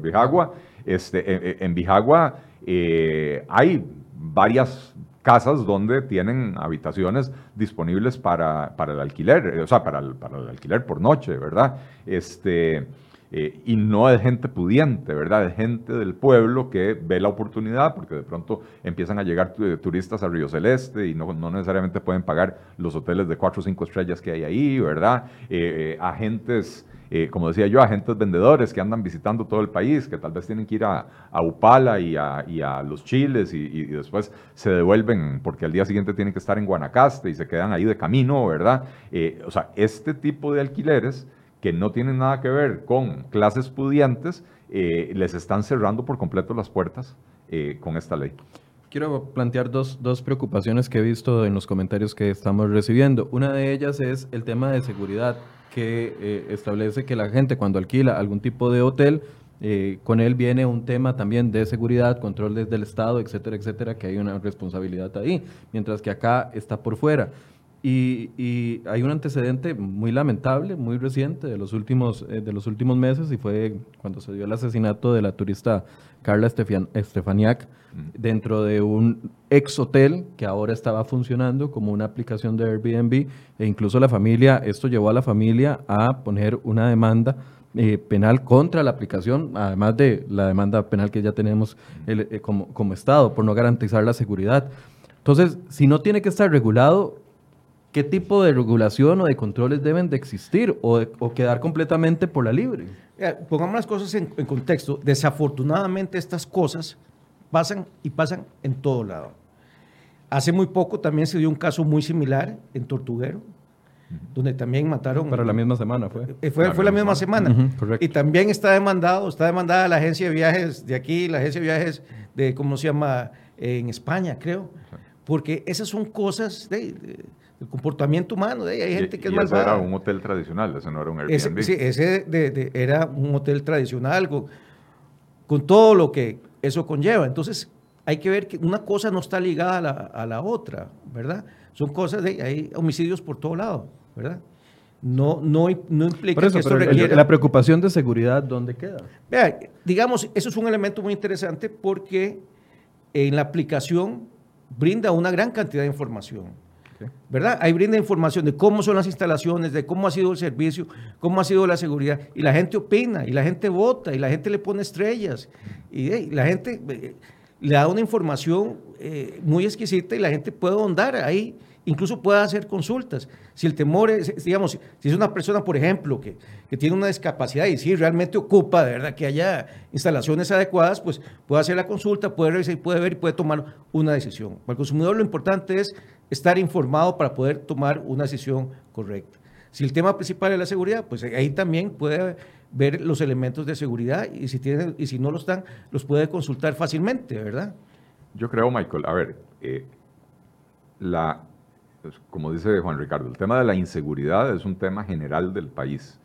Speaker 2: Bijagua. este, en, Bijagua eh, hay varias casas donde tienen habitaciones disponibles para, para el alquiler, o sea, para el, para el alquiler por noche, ¿verdad? Este, eh, y no es gente pudiente, ¿verdad? Es gente del pueblo que ve la oportunidad porque de pronto empiezan a llegar turistas a Río Celeste y no, no necesariamente pueden pagar los hoteles de cuatro o cinco estrellas que hay ahí, ¿verdad? Eh, eh, agentes... como decía yo, agentes vendedores que andan visitando todo el país, que tal vez tienen que ir a, Upala y a, y a, los Chiles y, y, después se devuelven porque al día siguiente tienen que estar en Guanacaste y se quedan ahí de camino, ¿verdad? o sea, este tipo de alquileres que no tienen nada que ver con clases pudientes, eh, les están cerrando por completo las puertas eh, con esta ley.
Speaker 1: Quiero plantear dos, dos, preocupaciones que he visto en los comentarios que estamos recibiendo. Una de ellas es el tema de seguridad, que eh, establece que la gente cuando alquila algún tipo de hotel, con él viene un tema también de seguridad, control desde el Estado, etcétera, etcétera, que hay una responsabilidad ahí, mientras que acá está por fuera. Y, hay un antecedente muy lamentable, muy reciente de los últimos, eh, de los últimos meses, y fue cuando se dio el asesinato de la turista Carla Estefaniak dentro de un ex hotel que ahora estaba funcionando como una aplicación de Airbnb, e incluso la familia, esto llevó a la familia a poner una demanda eh, penal contra la aplicación, además de la demanda penal que ya tenemos eh, como, como Estado por no garantizar la seguridad. Entonces, si no tiene que estar regulado, ¿Qué tipo de regulación o de controles deben de existir o, quedar completamente por la libre?
Speaker 3: pongamos las cosas en, contexto. Desafortunadamente estas cosas pasan y pasan en todo lado. Hace muy poco también se dio un caso muy similar en Tortuguero, donde también mataron...
Speaker 1: Para la misma semana fue.
Speaker 3: Eh, fue, fue la misma semana. y también está demandado, está demandada la agencia de viajes de aquí, la agencia de viajes de, ¿cómo se llama? en España, creo. Porque esas son cosas de el comportamiento humano. de Hay gente que es malvada.
Speaker 2: Ese era un hotel tradicional, ese no era un Airbnb.
Speaker 3: sí, ese era un hotel tradicional con, todo lo que eso conlleva. Entonces, hay que ver que una cosa no está ligada a la, otra, ¿verdad? Son cosas de, hay homicidios por todo lado, ¿verdad? no, no, no implica
Speaker 1: eso,
Speaker 3: que esto requiera...
Speaker 1: la preocupación de seguridad, ¿dónde queda?
Speaker 3: Vea, digamos, eso es un elemento muy interesante porque en la aplicación brinda una gran cantidad de información. ¿Verdad? Ahí brinda información de cómo son las instalaciones, de cómo ha sido el servicio, cómo ha sido la seguridad. Y la gente opina, y la gente vota, y la gente le pone estrellas. Y, la gente eh, le da una información eh, muy exquisita y la gente puede ahondar ahí, incluso puede hacer consultas. Si el temor es, digamos, si es una persona, por ejemplo, que, que tiene una discapacidad y si realmente ocupa de verdad que haya instalaciones adecuadas, pues puede hacer la consulta, puede revisar, y puede ver y puede tomar una decisión. Para el consumidor lo importante es estar informado para poder tomar una decisión correcta. Si el tema principal es la seguridad, pues ahí también puede ver los elementos de seguridad y si, tienen, y si no los están, los puede consultar fácilmente, ¿verdad?
Speaker 2: Yo creo, Michael, a ver, eh, la, pues, como dice Juan Ricardo, el tema de la inseguridad es un tema general del país.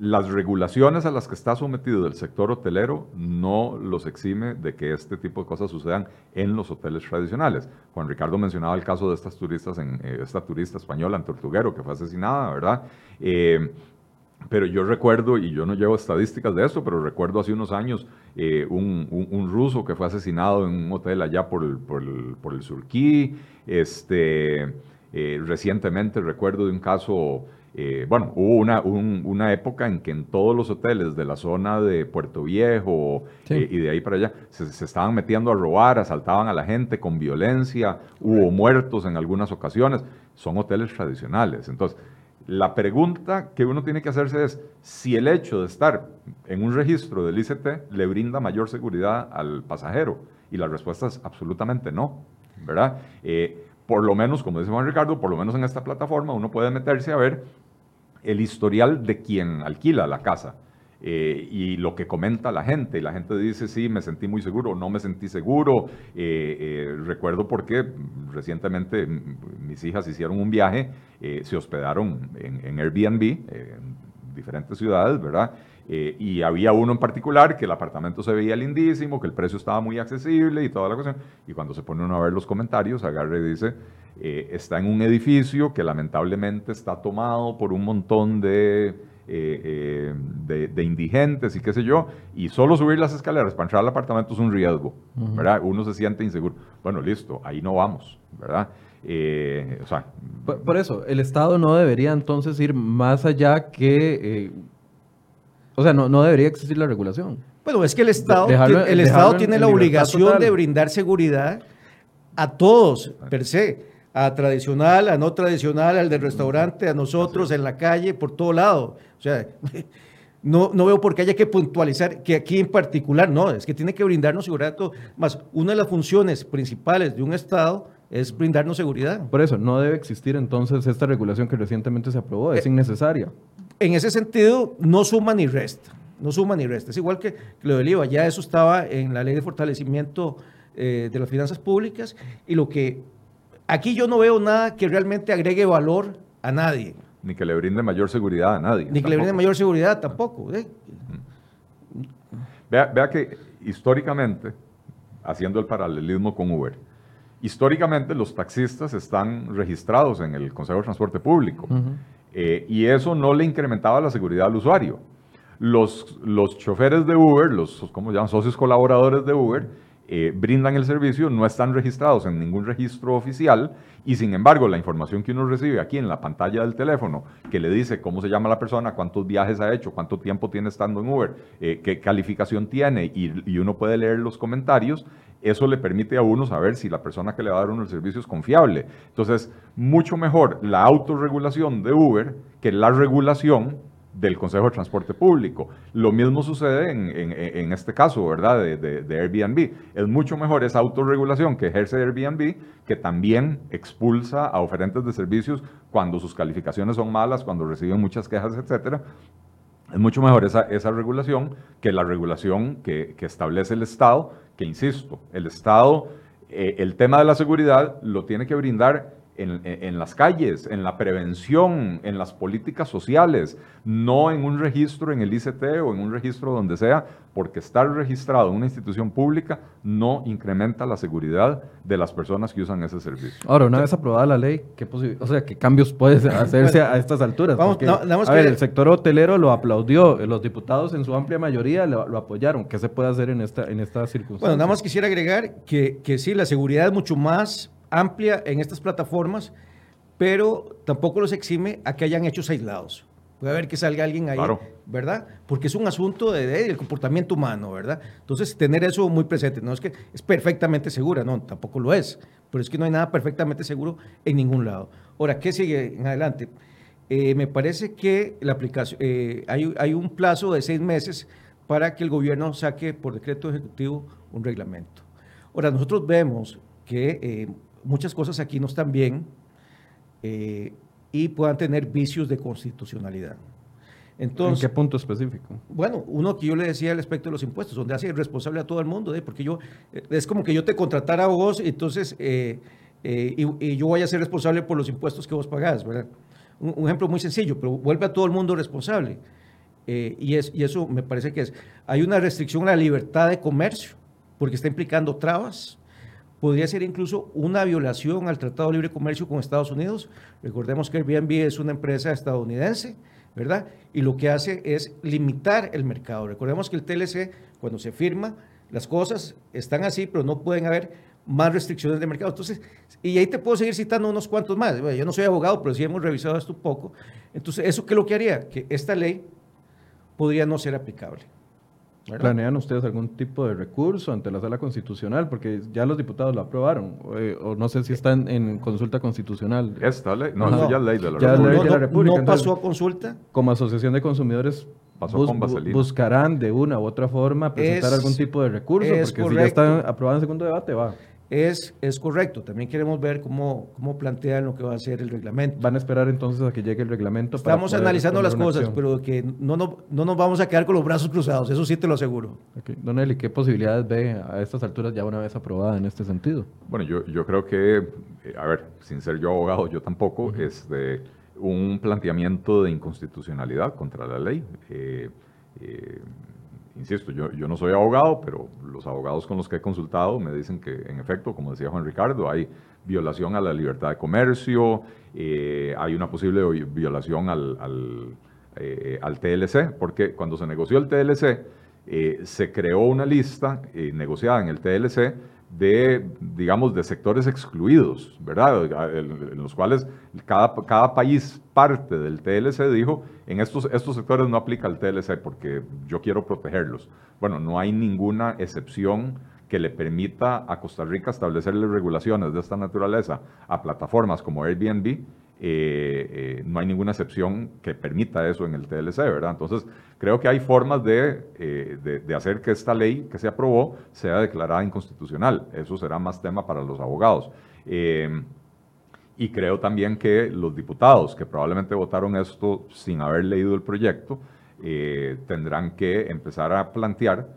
Speaker 2: Las regulaciones a las que está sometido el sector hotelero no los exime de que este tipo de cosas sucedan en los hoteles tradicionales. Juan Ricardo mencionaba el caso de estas turistas, en, eh, esta turista española en Tortuguero que fue asesinada, ¿verdad? Eh, pero yo recuerdo, y yo no llevo estadísticas de eso, pero recuerdo hace unos años eh, un, ruso que fue asesinado en un hotel allá por el, por el, por el Surquí. Este, recientemente recuerdo de un caso, eh, bueno, hubo una, un- una época en que en todos los hoteles de la zona de Puerto Viejo
Speaker 1: Sí.
Speaker 2: eh, y de ahí para allá se, se estaban metiendo a robar, asaltaban a la gente con violencia, hubo muertos en algunas ocasiones. Son hoteles tradicionales. Entonces, la pregunta que uno tiene que hacerse es si el hecho de estar en un registro del ICT le brinda mayor seguridad al pasajero. Y la respuesta es absolutamente no, ¿verdad? Eh, por lo menos, como dice Juan Ricardo, por lo menos en esta plataforma uno puede meterse a ver el historial de quien alquila la casa eh, y lo que comenta la gente. Y la gente dice, sí, me sentí muy seguro, no me sentí seguro. Eh, eh, recuerdo porque recientemente mis hijas hicieron un viaje, eh, se hospedaron en, en Airbnb, eh, en diferentes ciudades, ¿verdad? Eh, y había uno en particular que el apartamento se veía lindísimo, que el precio estaba muy accesible y toda la cuestión. Y cuando se pone uno a ver los comentarios, agarre y dice, eh, está en un edificio que lamentablemente está tomado por un montón de, eh, eh, de, de indigentes y qué sé yo, y solo subir las escaleras para entrar al apartamento es un riesgo, ¿verdad? Uno se siente inseguro. Bueno, listo, ahí no vamos, ¿verdad? Eh, o sea,
Speaker 1: Por, por eso, el Estado no debería entonces ir más allá que... o sea, no, no debería existir la regulación.
Speaker 3: Bueno, es que el Estado,
Speaker 1: Dejarlo-
Speaker 3: el Estado
Speaker 1: en-
Speaker 3: tiene
Speaker 1: en
Speaker 3: la obligación de brindar seguridad a todos, per se, a tradicional, a no tradicional, al del restaurante, a nosotros, en la calle, por todo lado. O sea, <laughs> no, no veo por qué haya que puntualizar que aquí en particular, no, es que tiene que brindarnos seguridad a todos. Más, una de las funciones principales de un Estado es brindarnos seguridad.
Speaker 1: Por eso, no debe existir entonces esta regulación que recientemente se aprobó. Es
Speaker 3: Eh,
Speaker 1: innecesaria.
Speaker 3: En ese sentido, no suma ni resta. No suma ni resta. Es igual que lo del IVA. Ya eso estaba en la ley de fortalecimiento eh, de las finanzas públicas. Y lo que. Aquí yo no veo nada que realmente agregue valor a nadie.
Speaker 2: ni que le brinde mayor seguridad a nadie.
Speaker 3: Ni que le brinde mayor seguridad tampoco. ¿eh?
Speaker 2: Vea, vea que históricamente, haciendo el paralelismo con Uber, históricamente los taxistas están registrados en el Consejo de Transporte Público eh, y eso no le incrementaba la seguridad al usuario. Los, los choferes de Uber, los ¿cómo llaman? socios colaboradores de Uber, eh, brindan el servicio, no están registrados en ningún registro oficial y sin embargo la información que uno recibe aquí en la pantalla del teléfono que le dice cómo se llama la persona, cuántos viajes ha hecho, cuánto tiempo tiene estando en Uber, eh, qué calificación tiene y, uno puede leer los comentarios, eso le permite a uno saber si la persona que le va a dar el servicio es confiable. Entonces, mucho mejor la autorregulación de Uber que la regulación del Consejo de Transporte Público. Lo mismo sucede en, en- este caso, ¿verdad? De, de- de Airbnb. Es mucho mejor esa autorregulación que ejerce Airbnb, que también expulsa a oferentes de servicios cuando sus calificaciones son malas, cuando reciben muchas quejas, etcétera. Es mucho mejor esa, esa regulación que la regulación que, que establece el Estado, que insisto, el Estado, eh, el tema de la seguridad lo tiene que brindar en, las calles, en la prevención, en las políticas sociales, no en un registro en el ICT o en un registro donde sea, porque estar registrado en una institución pública no incrementa la seguridad de las personas que usan ese servicio.
Speaker 1: Ahora, una vez aprobada la ley, ¿qué o sea, ¿qué cambios puede <laughs> hacerse a estas alturas? Vamos, a ver, el sector hotelero lo aplaudió, los diputados en su amplia mayoría lo, apoyaron. ¿Qué se puede hacer en esta, en esta circunstancia?
Speaker 3: Bueno, nada más quisiera agregar que, que sí, la seguridad es mucho más amplia en estas plataformas, pero tampoco los exime a que hayan hechos aislados. Puede haber que salga alguien ahí, ¿verdad? Porque es un asunto del comportamiento humano, ¿verdad? Entonces, tener eso muy presente. No es que es perfectamente segura, no, tampoco lo es. Pero es que no hay nada perfectamente seguro en ningún lado. Ahora, ¿qué sigue en adelante? Eh, me parece que la aplicación, eh, hay, hay un plazo de seis meses para que el gobierno saque por decreto ejecutivo un reglamento. Ahora, nosotros vemos que eh, muchas cosas aquí no están bien eh, y puedan tener vicios de constitucionalidad.
Speaker 1: Entonces, ¿En qué punto específico?
Speaker 3: Bueno, uno que yo le decía al aspecto de los impuestos, donde hace responsable a todo el mundo, ¿eh? porque yo, eh, es como que yo te contratara a vos, entonces, y, yo voy a ser responsable por los impuestos que vos pagás, ¿verdad? Un, ejemplo muy sencillo, pero vuelve a todo el mundo responsable. y, es, y eso me parece que es, hay una restricción a la libertad de comercio, porque está implicando trabas, podría ser incluso una violación al Tratado de Libre Comercio con Estados Unidos. Recordemos que Airbnb es una empresa estadounidense, ¿verdad? Y lo que hace es limitar el mercado. Recordemos que el TLC, cuando se firma, las cosas están así, pero no pueden haber más restricciones de mercado. Entonces, y ahí te puedo seguir citando unos cuantos más. yo no soy abogado, pero sí hemos revisado esto un poco. Entonces, ¿eso qué es lo que haría? Que esta ley podría no ser aplicable.
Speaker 1: ¿Planean ustedes algún tipo de recurso ante la sala constitucional? Porque ya los diputados lo aprobaron, eh, o, no sé si están en consulta constitucional.
Speaker 2: Esta ley, no, no, ya ley de la
Speaker 3: ya República. Ley de la República. No, pasó a consulta.
Speaker 1: Como asociación de consumidores Pasó con buscarán de una u otra forma presentar algún tipo de recurso, porque si ya está aprobado en segundo debate, va
Speaker 3: es, es correcto. También queremos ver cómo, cómo plantean lo que va a ser el reglamento.
Speaker 1: ¿Van a esperar entonces a que llegue el reglamento?
Speaker 3: Estamos analizando las cosas, pero que no, no, no, nos vamos a quedar con los brazos cruzados, eso sí te lo aseguro.
Speaker 1: Don Eli, ¿qué posibilidades ve a estas alturas ya una vez aprobada en este sentido?
Speaker 2: Bueno, yo, yo creo que, eh, a ver, sin ser yo abogado, yo tampoco, es de un planteamiento de inconstitucionalidad contra la ley. Eh, eh, insisto, yo, no soy abogado, pero los abogados con los que he consultado me dicen que, en efecto, como decía Juan Ricardo, hay violación a la libertad de comercio, eh, hay una posible violación al, al, eh, al, TLC, porque cuando se negoció el TLC, eh, se creó una lista negociada en el TLC de, digamos, de sectores excluidos, ¿verdad? En, los cuales cada, cada país parte del TLC dijo, en estos, estos sectores no aplica el TLC porque yo quiero protegerlos. Bueno, no hay ninguna excepción que le permita a Costa Rica establecerle regulaciones de esta naturaleza a plataformas como Airbnb eh, eh, no hay ninguna excepción que permita eso en el TLC, ¿verdad? Entonces, creo que hay formas eh, de, de, hacer que esta ley que se aprobó sea declarada inconstitucional. Eso será más tema para los abogados. y creo también que los diputados que probablemente votaron esto sin haber leído el proyecto, tendrán que empezar a plantear,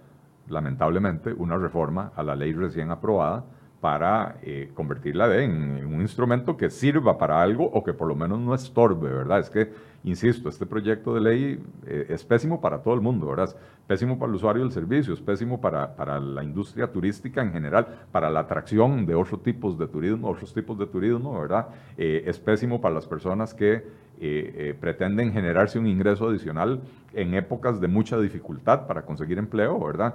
Speaker 2: lamentablemente, una reforma a la ley recién aprobada para eh, convertirla en, un instrumento que sirva para algo o que por lo menos no estorbe, ¿verdad? Es que, insisto, este proyecto de ley eh, es pésimo para todo el mundo, ¿verdad? Pésimo para el usuario del servicio, es pésimo para, para, la industria turística en general, para la atracción de otros tipos de turismo, otros tipos de turismo, ¿verdad? Eh, es pésimo para las personas que pretenden generarse un ingreso adicional en épocas de mucha dificultad para conseguir empleo, ¿verdad?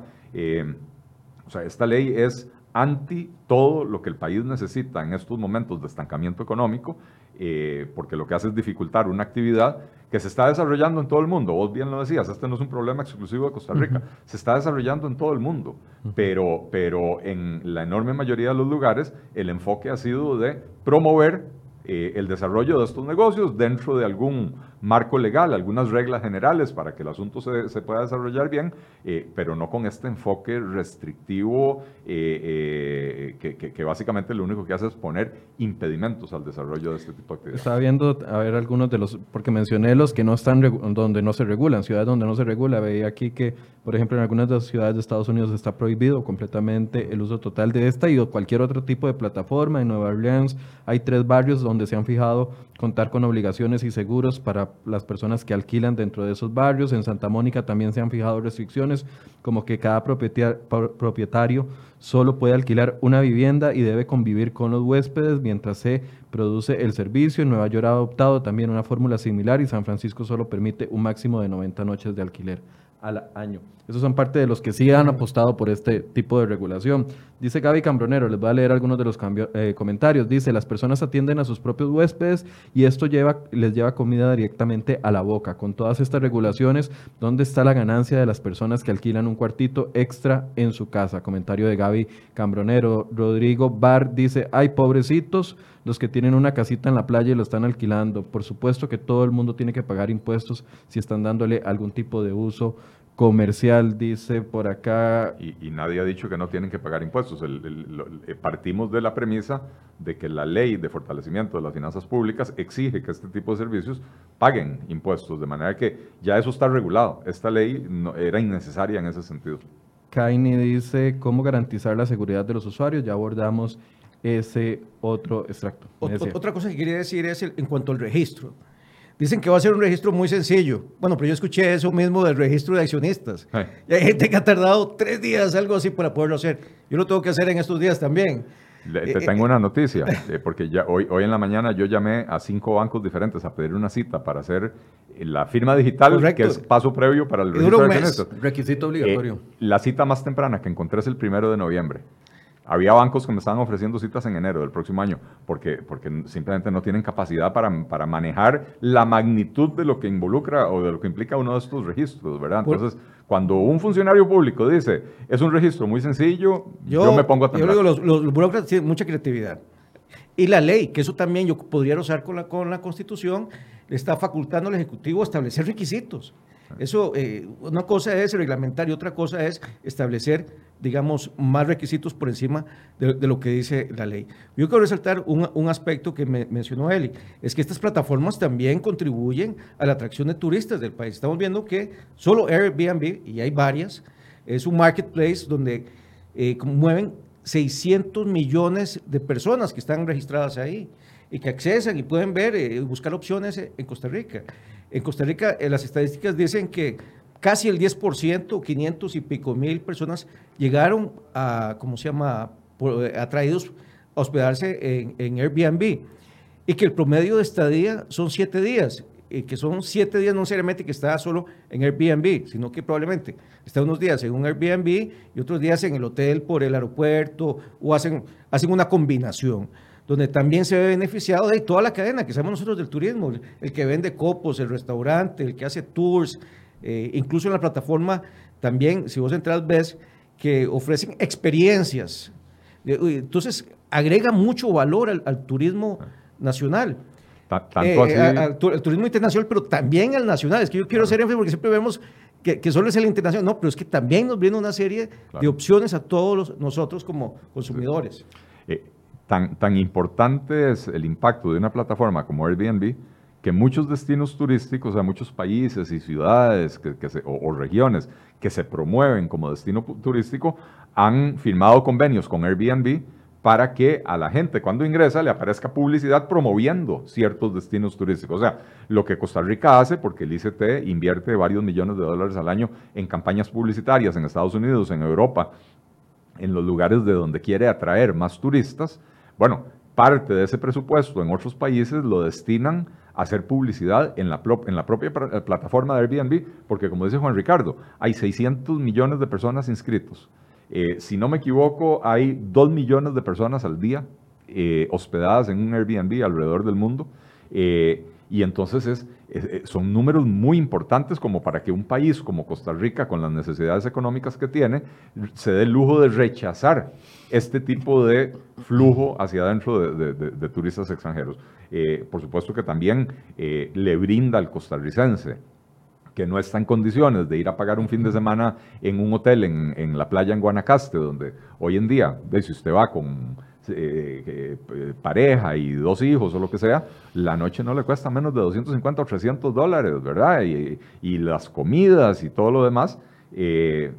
Speaker 2: o sea, esta ley es anti todo lo que el país necesita en estos momentos de estancamiento económico, eh, porque lo que hace es dificultar una actividad que se está desarrollando en todo el mundo. Vos bien lo decías, este no es un problema exclusivo de Costa Rica, se está desarrollando en todo el mundo, pero, pero en la enorme mayoría de los lugares el enfoque ha sido de promover eh, el desarrollo de estos negocios dentro de algún marco legal, algunas reglas generales para que el asunto se, se pueda desarrollar bien, eh, pero no con este enfoque restrictivo eh, que, que, que, básicamente lo único que hace es poner impedimentos al desarrollo de este tipo de actividades.
Speaker 1: Estaba viendo, a ver, algunos de los, porque mencioné los que no están, donde no se regulan, ciudades donde no se regula, veía aquí que, por ejemplo, en algunas de las ciudades de Estados Unidos está prohibido completamente el uso total de esta y cualquier otro tipo de plataforma. En Nueva Orleans hay tres barrios donde se han fijado contar con obligaciones y seguros para las personas que alquilan dentro de esos barrios. En Santa Mónica también se han fijado restricciones como que cada propietario solo puede alquilar una vivienda y debe convivir con los huéspedes mientras se produce el servicio. En Nueva York ha adoptado también una fórmula similar y San Francisco solo permite un máximo de 90 noches de alquiler al año. Esos son parte de los que sí han apostado por este tipo de regulación. Dice Gaby Cambronero, les voy a leer algunos de los eh, comentarios. Dice, las personas atienden a sus propios huéspedes y esto lleva, les lleva comida directamente a la boca. Con todas estas regulaciones, ¿dónde está la ganancia de las personas que alquilan un cuartito extra en su casa? Comentario de Gaby Cambronero. Rodrigo Bar dice, ay, pobrecitos los que tienen una casita en la playa y lo están alquilando. Por supuesto que todo el mundo tiene que pagar impuestos si están dándole algún tipo de uso comercial, dice por acá.
Speaker 2: Y, nadie ha dicho que no tienen que pagar impuestos. Eh, partimos de la premisa de que la ley de fortalecimiento de las finanzas públicas exige que este tipo de servicios paguen impuestos, de manera que ya eso está regulado. Esta ley no, era innecesaria en ese sentido.
Speaker 1: Kaini dice, ¿cómo garantizar la seguridad de los usuarios? Ya abordamos ese otro extracto.
Speaker 3: otra cosa que quería decir es en cuanto al registro. Dicen que va a ser un registro muy sencillo. Bueno, pero yo escuché eso mismo del registro de accionistas. Y hay gente que ha tardado tres días, algo así, para poderlo hacer. Yo lo tengo que hacer en estos días también.
Speaker 2: te eh, tengo eh, una noticia, <laughs> eh, porque ya hoy, hoy en la mañana yo llamé a cinco bancos diferentes a pedir una cita para hacer la firma digital, que es paso previo para el registro de accionistas.
Speaker 1: Requisito obligatorio.
Speaker 2: la cita más temprana que encontré es el primero de noviembre. Había bancos que me estaban ofreciendo citas en enero del próximo año porque, porque simplemente no tienen capacidad para, para manejar la magnitud de lo que involucra o de lo que implica uno de estos registros, ¿verdad? Entonces, cuando un funcionario público dice, es un registro muy sencillo, yo, me pongo a
Speaker 3: temblar. Yo digo, los, los, burócratas tienen mucha creatividad. Y la ley, que eso también yo podría usar con la, con la Constitución, le está facultando al Ejecutivo a establecer requisitos. Eso, eh, una cosa es reglamentar y otra cosa es establecer digamos, más requisitos por encima de, lo que dice la ley. Yo quiero resaltar un, aspecto que me, mencionó Eli, es que estas plataformas también contribuyen a la atracción de turistas del país. Estamos viendo que solo Airbnb, y hay varias, es un marketplace donde eh, mueven 600 millones de personas que están registradas ahí y que accesan y pueden ver, y eh, buscar opciones en Costa Rica. En Costa Rica eh, las estadísticas dicen que casi el 10%, 500 y pico mil personas llegaron a, ¿cómo se llama?, eh, atraídos a hospedarse en, Airbnb. Y que el promedio de estadía son siete días. Y que son siete días no necesariamente que está solo en Airbnb, sino que probablemente está unos días en un Airbnb y otros días en el hotel por el aeropuerto o hacen, hacen una combinación donde también se ve beneficiado de toda la cadena que sabemos nosotros del turismo, el que vende copos, el restaurante, el que hace tours, eh, incluso en la plataforma también, si vos entras, ves que ofrecen experiencias. Entonces, agrega mucho valor al, turismo nacional. Tanto eh, al, turismo internacional, pero también al nacional. Es que yo quiero hacer énfasis porque siempre vemos que, que, solo es el internacional. No, pero es que también nos viene una serie de opciones a todos nosotros como consumidores.
Speaker 2: Eh, tan, tan importante es el impacto de una plataforma como Airbnb que muchos destinos turísticos, o sea, muchos países y ciudades que, o, regiones que se promueven como destino turístico han firmado convenios con Airbnb para que a la gente cuando ingresa le aparezca publicidad promoviendo ciertos destinos turísticos. O sea, lo que Costa Rica hace, porque el ICT invierte varios millones de dólares al año en campañas publicitarias en Estados Unidos, en Europa, en los lugares de donde quiere atraer más turistas, bueno, parte de ese presupuesto en otros países lo destinan hacer publicidad en la, en la propia eh, plataforma de Airbnb, porque como dice Juan Ricardo, hay 600 millones de personas inscritos. Eh, si no me equivoco, hay 2 millones de personas al día eh, hospedadas en un Airbnb alrededor del mundo. Y entonces es, eh, son números muy importantes como para que un país como Costa Rica, con las necesidades económicas que tiene, se dé el lujo de rechazar este tipo de flujo hacia adentro de, turistas extranjeros. Eh, por supuesto que también eh, le brinda al costarricense que no está en condiciones de ir a pagar un fin de semana en un hotel en, en la playa en Guanacaste, donde hoy en día, si usted va con eh, eh, pareja y dos hijos o lo que sea, la noche no le cuesta menos de 250 o 300 dólares, ¿verdad? Y, y las comidas y todo lo demás. Eh,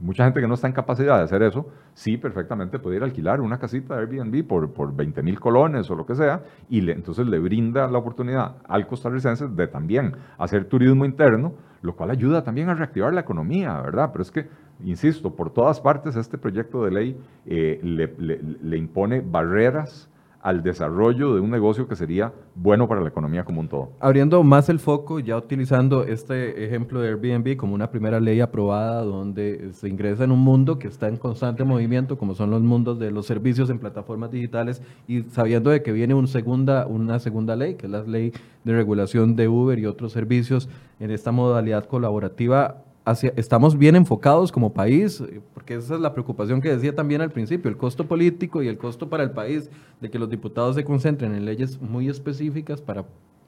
Speaker 2: mucha gente que no está en capacidad de hacer eso, sí perfectamente puede ir a alquilar una casita de Airbnb por, por 20 mil colones o lo que sea, y entonces le brinda la oportunidad al costarricense de también hacer turismo interno, lo cual ayuda también a reactivar la economía, ¿verdad? Pero es que insisto, por todas partes este proyecto de ley eh, le, impone barreras al desarrollo de un negocio que sería bueno para la economía como un todo.
Speaker 1: Abriendo más el foco, ya utilizando este ejemplo de Airbnb como una primera ley aprobada donde se ingresa en un mundo que está en constante movimiento, como son los mundos de los servicios en plataformas digitales, y sabiendo de que viene una segunda ley, que es la ley de regulación de Uber y otros servicios en esta modalidad colaborativa, estamos bien enfocados como país, porque esa es la preocupación que decía también al principio, el costo político y el costo para el país de que los diputados se concentren en leyes muy específicas para,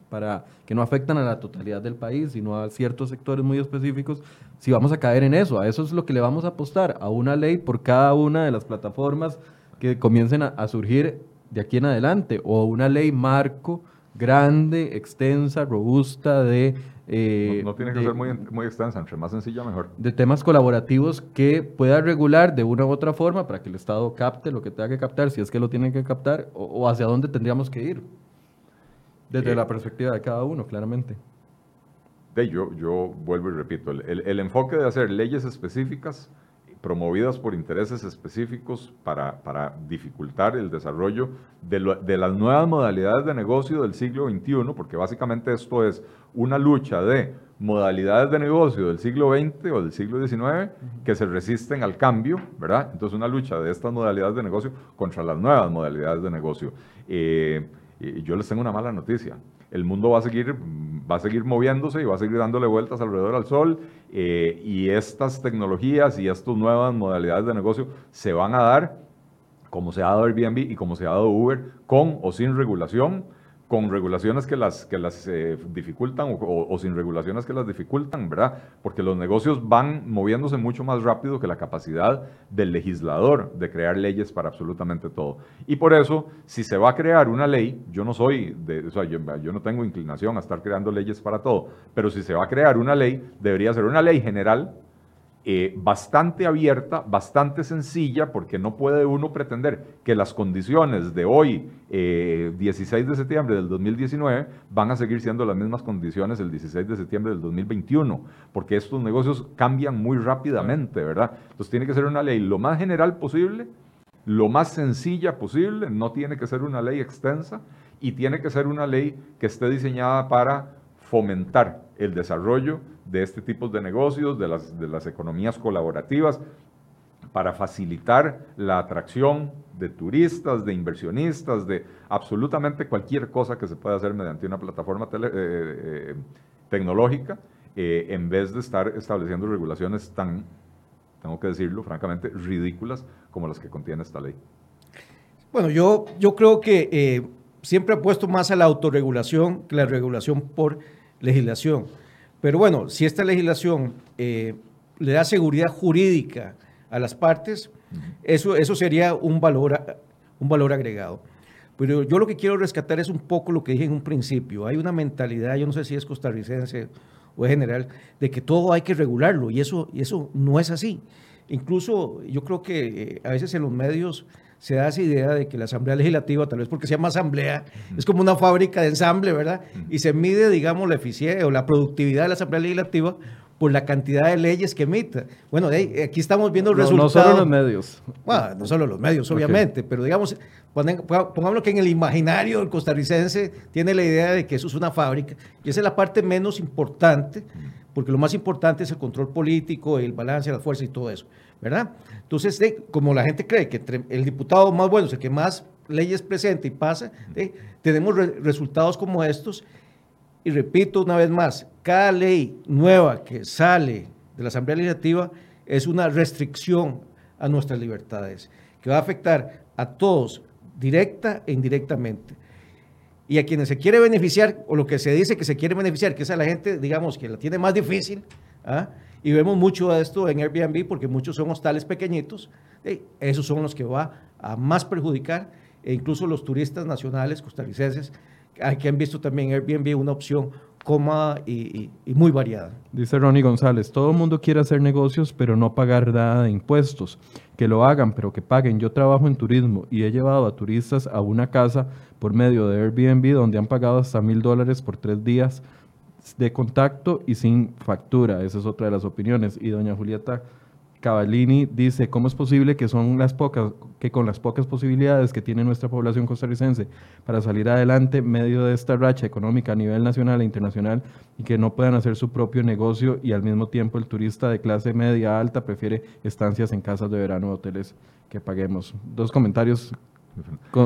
Speaker 1: para que no afectan a la totalidad del país, sino a ciertos sectores muy específicos, si vamos a caer en eso, a eso es lo que le vamos a apostar, a una ley por cada una de las plataformas que comiencen a surgir de aquí en adelante, o una ley marco grande, extensa, robusta de
Speaker 2: eh, no, tiene que ser muy, muy extensa, entre más sencilla mejor.
Speaker 1: De temas colaborativos que pueda regular de una u otra forma para que el Estado capte lo que tenga que captar, si es que lo tiene que captar, o, hacia dónde tendríamos que ir. Desde eh, la perspectiva de cada uno, claramente.
Speaker 2: De yo, yo vuelvo y repito, el, el enfoque de hacer leyes específicas promovidas por intereses específicos para, para dificultar el desarrollo de, de, las nuevas modalidades de negocio del siglo XXI, porque básicamente esto es una lucha de modalidades de negocio del siglo XX o del siglo XIX que se resisten al cambio, ¿verdad? Entonces una lucha de estas modalidades de negocio contra las nuevas modalidades de negocio. Eh, y yo les tengo una mala noticia el mundo va a seguir, va a seguir moviéndose y va a seguir dándole vueltas alrededor al sol eh, y estas tecnologías y estas nuevas modalidades de negocio se van a dar como se ha dado Airbnb y como se ha dado Uber, con o sin regulación con regulaciones que las, que las eh, dificultan o, sin regulaciones que las dificultan, ¿verdad? Porque los negocios van moviéndose mucho más rápido que la capacidad del legislador de crear leyes para absolutamente todo. Y por eso, si se va a crear una ley, yo no soy, de, o sea, yo, yo no tengo inclinación a estar creando leyes para todo, pero si se va a crear una ley, debería ser una ley general eh, bastante abierta, bastante sencilla, porque no puede uno pretender que las condiciones de hoy, 16 eh, de septiembre del 2019, van a seguir siendo las mismas condiciones el 16 de septiembre del 2021, porque estos negocios cambian muy rápidamente, ¿verdad? Entonces tiene que ser una ley lo más general posible, lo más sencilla posible, no tiene que ser una ley extensa y tiene que ser una ley que esté diseñada para fomentar el desarrollo de este tipo de negocios, de las, de las economías colaborativas, para facilitar la atracción de turistas, de inversionistas, de absolutamente cualquier cosa que se pueda hacer mediante una plataforma eh, eh, tecnológica, eh, en vez de estar estableciendo regulaciones tan, tengo que decirlo francamente, ridículas como las que contiene esta ley.
Speaker 3: Bueno, yo, yo creo que siempre he puesto más a la autorregulación que la regulación por legislación. Pero bueno, si esta legislación eh, le da seguridad jurídica a las partes, eso, eso sería un valor, un valor agregado. Pero yo lo que quiero rescatar es un poco lo que dije en un principio. Hay una mentalidad, yo no sé si es costarricense o es general, de que todo hay que regularlo y eso, y eso no es así. Incluso yo creo que eh, a veces en los medios se da esa idea de que la Asamblea Legislativa, tal vez porque se llama Asamblea, es como una fábrica de ensamble, ¿verdad? Y se mide, digamos, la eficiencia o la productividad de la Asamblea Legislativa por la cantidad de leyes que emita. Bueno, aquí estamos viendo el resultado.
Speaker 1: No solo los medios.
Speaker 3: Bueno, no solo los medios, obviamente, pero digamos, pongámoslo que en el imaginario del costarricense tiene la idea de que eso es una fábrica, y esa es la parte menos importante, porque lo más importante es el control político, el balance de las fuerzas y todo eso. ¿verdad? Entonces, como la gente cree que el diputado más bueno es el que más leyes presenta y pasa, tenemos resultados como estos. Y repito una vez más, cada ley nueva que sale de la Asamblea Legislativa es una restricción a nuestras libertades, que va a afectar a todos, directa e indirectamente. Y a quienes se quiere beneficiar, o lo que se dice que se quiere beneficiar, que es a la gente, digamos, que la tiene más difícil, ¿ah? Y vemos mucho de esto en Airbnb porque muchos son hostales pequeñitos, esos son los que va a más perjudicar, e incluso los turistas nacionales costarricenses, que han visto también Airbnb una opción cómoda y, muy variada.
Speaker 1: Dice Ronnie González, todo el mundo quiere hacer negocios, pero no pagar nada de impuestos. Que lo hagan, pero que paguen. Yo trabajo en turismo y he llevado a turistas a una casa por medio de Airbnb donde han pagado hasta mil dólares por tres días de contacto y sin factura. Esa es otra de las opiniones. Y doña Julieta Cavallini dice, ¿cómo es posible que, son las pocas, que con las pocas posibilidades que tiene nuestra población costarricense para salir adelante en medio de esta racha económica a nivel nacional e internacional y que no puedan hacer su propio negocio y al mismo tiempo el turista de clase media alta prefiere estancias en casas de verano o hoteles que paguemos? Dos comentarios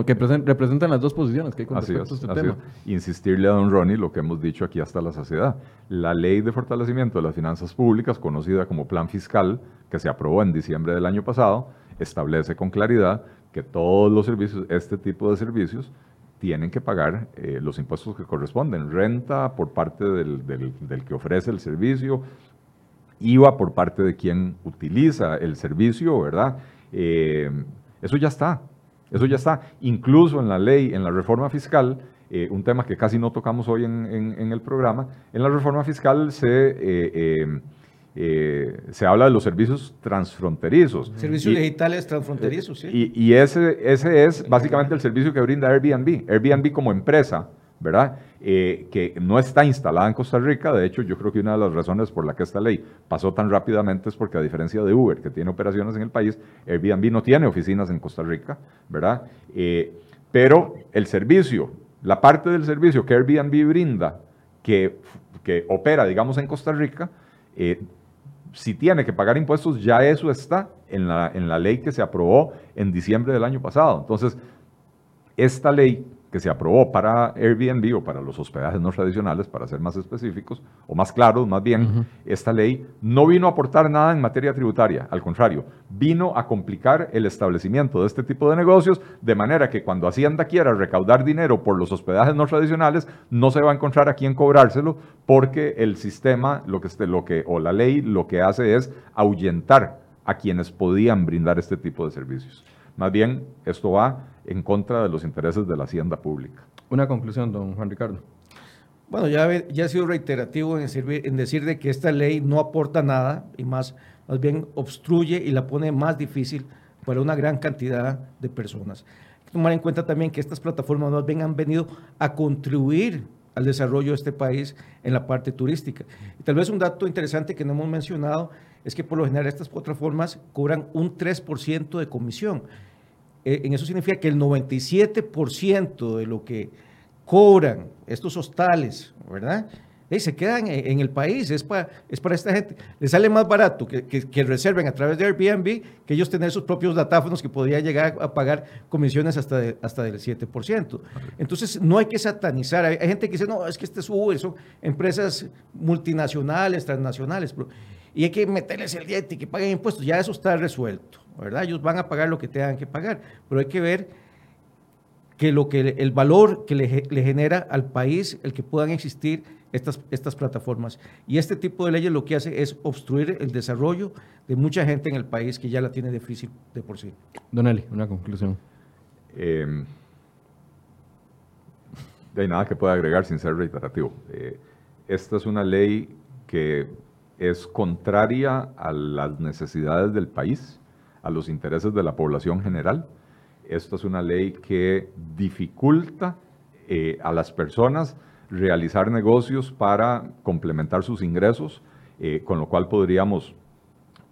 Speaker 1: que representan las dos posiciones que hay con respecto a este tema.
Speaker 2: Insistirle a don Ronnie lo que hemos dicho aquí hasta la saciedad. La ley de fortalecimiento de las finanzas públicas, conocida como Plan Fiscal, que se aprobó en diciembre del año pasado, establece con claridad que todos los servicios, este tipo de servicios, tienen que pagar eh, los impuestos que corresponden. Renta por parte del, del, que ofrece el servicio, IVA por parte de quien utiliza el servicio, ¿verdad? Eh, eso ya está. Eso ya está. Incluso en la ley, en la reforma fiscal, eh, un tema que casi no tocamos hoy en, el programa, en la reforma fiscal se, eh, eh, se habla de los servicios transfronterizos.
Speaker 3: Servicios digitales transfronterizos,
Speaker 2: sí. Y, y ese, ese es básicamente el servicio que brinda Airbnb. Airbnb como empresa ¿verdad? Eh, que no está instalada en Costa Rica. De hecho, yo creo que una de las razones por la que esta ley pasó tan rápidamente es porque a diferencia de Uber, que tiene operaciones en el país, Airbnb no tiene oficinas en Costa Rica, ¿verdad? Eh, pero el servicio, la parte del servicio que Airbnb brinda, que, que opera, digamos, en Costa Rica, eh, si tiene que pagar impuestos, ya eso está en la, en la ley que se aprobó en diciembre del año pasado. Entonces, esta ley que se aprobó para Airbnb o para los hospedajes no tradicionales, para ser más específicos o más claros, más bien, esta ley no vino a aportar nada en materia tributaria, al contrario, vino a complicar el establecimiento de este tipo de negocios, de manera que cuando Hacienda quiera recaudar dinero por los hospedajes no tradicionales, no se va a encontrar a quién cobrárselo, porque el sistema, lo que, lo que, o la ley, lo que hace es ahuyentar a quienes podían brindar este tipo de servicios. Más bien, esto va en contra de los intereses de la hacienda pública.
Speaker 1: Una conclusión, don Juan Ricardo.
Speaker 3: Bueno, ya, ya ha sido reiterativo en, en decir de que esta ley no aporta nada y más, más bien obstruye y la pone más difícil para una gran cantidad de personas. Hay que tomar en cuenta también que estas plataformas más bien han venido a contribuir al desarrollo de este país en la parte turística. Y tal vez un dato interesante que no hemos mencionado es que por lo general estas plataformas cobran un 3% de comisión. Eh, en eso significa que el 97% de lo que cobran estos hostales, ¿verdad? se quedan en, el país, es para, es para esta gente. Les sale más barato que, que, reserven a través de Airbnb que ellos tener sus propios datáfonos que podrían llegar a pagar comisiones hasta, hasta del 7%. Entonces, no hay que satanizar. Hay, gente que dice, no, es que este es Uber, son empresas multinacionales, transnacionales, y hay que meterles el diente y que paguen impuestos. Ya eso está resuelto. ¿Verdad? Ellos van a pagar lo que tengan que pagar, pero hay que ver que lo que el valor que le, genera al país el que puedan existir estas, estas plataformas. Y este tipo de leyes lo que hace es obstruir el desarrollo de mucha gente en el país que ya la tiene difícil de por sí.
Speaker 1: Don Eli, una conclusión.
Speaker 2: Eh, no hay nada que pueda agregar sin ser reiterativo. Eh, esta es una ley que es contraria a las necesidades del país a los intereses de la población general. Esto es una ley que dificulta eh, a las personas realizar negocios para complementar sus ingresos, eh, con lo cual podríamos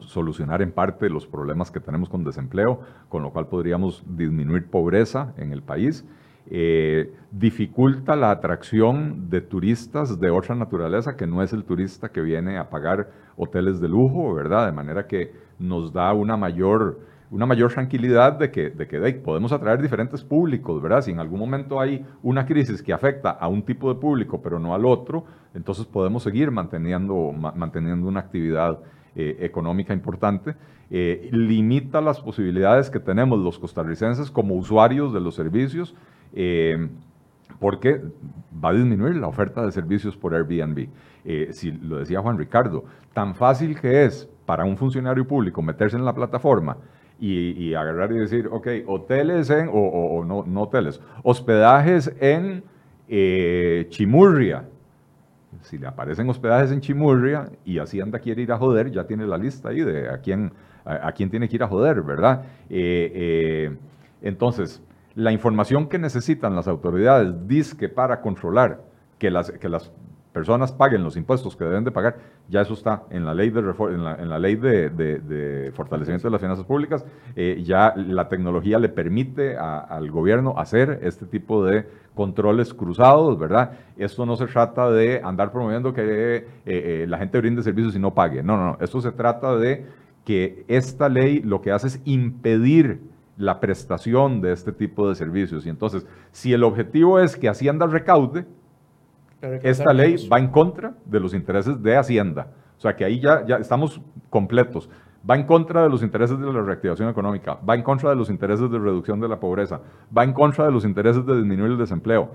Speaker 2: solucionar en parte los problemas que tenemos con desempleo, con lo cual podríamos disminuir pobreza en el país. Eh, dificulta la atracción de turistas de otra naturaleza que no es el turista que viene a pagar hoteles de lujo, ¿verdad? De manera que nos da una mayor, una mayor tranquilidad de que, de que podemos atraer diferentes públicos, ¿verdad? Si en algún momento hay una crisis que afecta a un tipo de público, pero no al otro, entonces podemos seguir manteniendo, manteniendo una actividad eh, económica importante. Eh, limita las posibilidades que tenemos los costarricenses como usuarios de los servicios, eh, porque va a disminuir la oferta de servicios por Airbnb. si lo decía Juan Ricardo, tan fácil que es para un funcionario público meterse en la plataforma y, agarrar y decir, ok, hoteles en, o, no, hoteles, hospedajes en eh, Chimurria. Si le aparecen hospedajes en Chimurria y Hacienda quiere ir a joder, ya tiene la lista ahí de a quién, a, quién tiene que ir a joder, ¿verdad? Eh, eh, entonces, la información que necesitan las autoridades dice que para controlar que las, que las personas paguen los impuestos que deben de pagar, ya eso está en la ley de, en la, en la ley de, fortalecimiento de las finanzas públicas, eh, ya la tecnología le permite al gobierno hacer este tipo de controles cruzados, ¿verdad? Esto no se trata de andar promoviendo que eh, eh, la gente brinde servicios y no pague, no, no, no, esto se trata de que esta ley lo que hace es impedir la prestación de este tipo de servicios. Y entonces, si el objetivo es que Hacienda recaude, esta ley va en contra de los intereses de Hacienda. O sea que ahí ya, ya estamos completos. Va en contra de los intereses de la reactivación económica, va en contra de los intereses de reducción de la pobreza, va en contra de los intereses de disminuir el desempleo,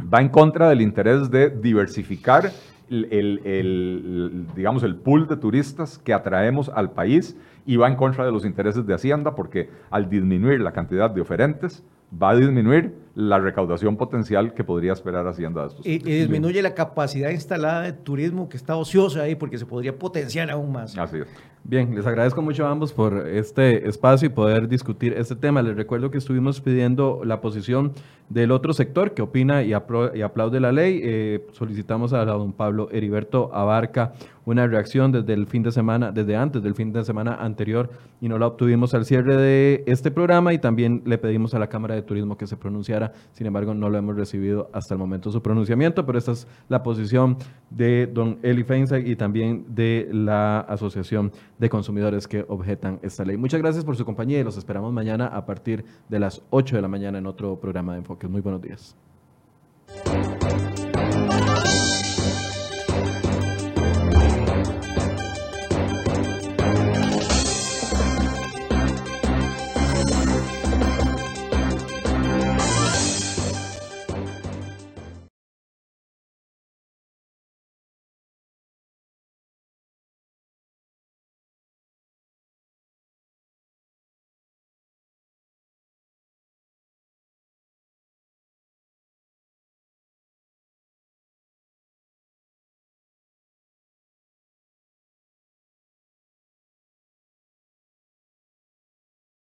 Speaker 2: va en contra del interés de diversificar el, digamos, el pool de turistas que atraemos al país y va en contra de los intereses de Hacienda porque al disminuir la cantidad de oferentes, va a disminuir la recaudación potencial que podría esperar Hacienda de estos.
Speaker 3: Y, y disminuye la capacidad instalada de turismo que está ociosa ahí porque se podría potenciar aún más.
Speaker 2: Así es.
Speaker 1: Bien, les agradezco mucho a ambos por este espacio y poder discutir este tema. Les recuerdo que estuvimos pidiendo la posición del otro sector que opina y, aplaude la ley. Eh, solicitamos a don Pablo Heriberto Abarca una reacción desde el fin de semana, desde antes del fin de semana anterior y no la obtuvimos al cierre de este programa y también le pedimos a la Cámara de Turismo que se pronunciara. Sin embargo, no lo hemos recibido hasta el momento su pronunciamiento, pero esta es la posición de don Eli Feinstein y también de la Asociación de consumidores que objetan esta ley. Muchas gracias por su compañía y los esperamos mañana a partir de las 8 de la mañana en otro programa de Enfoques. Muy buenos días.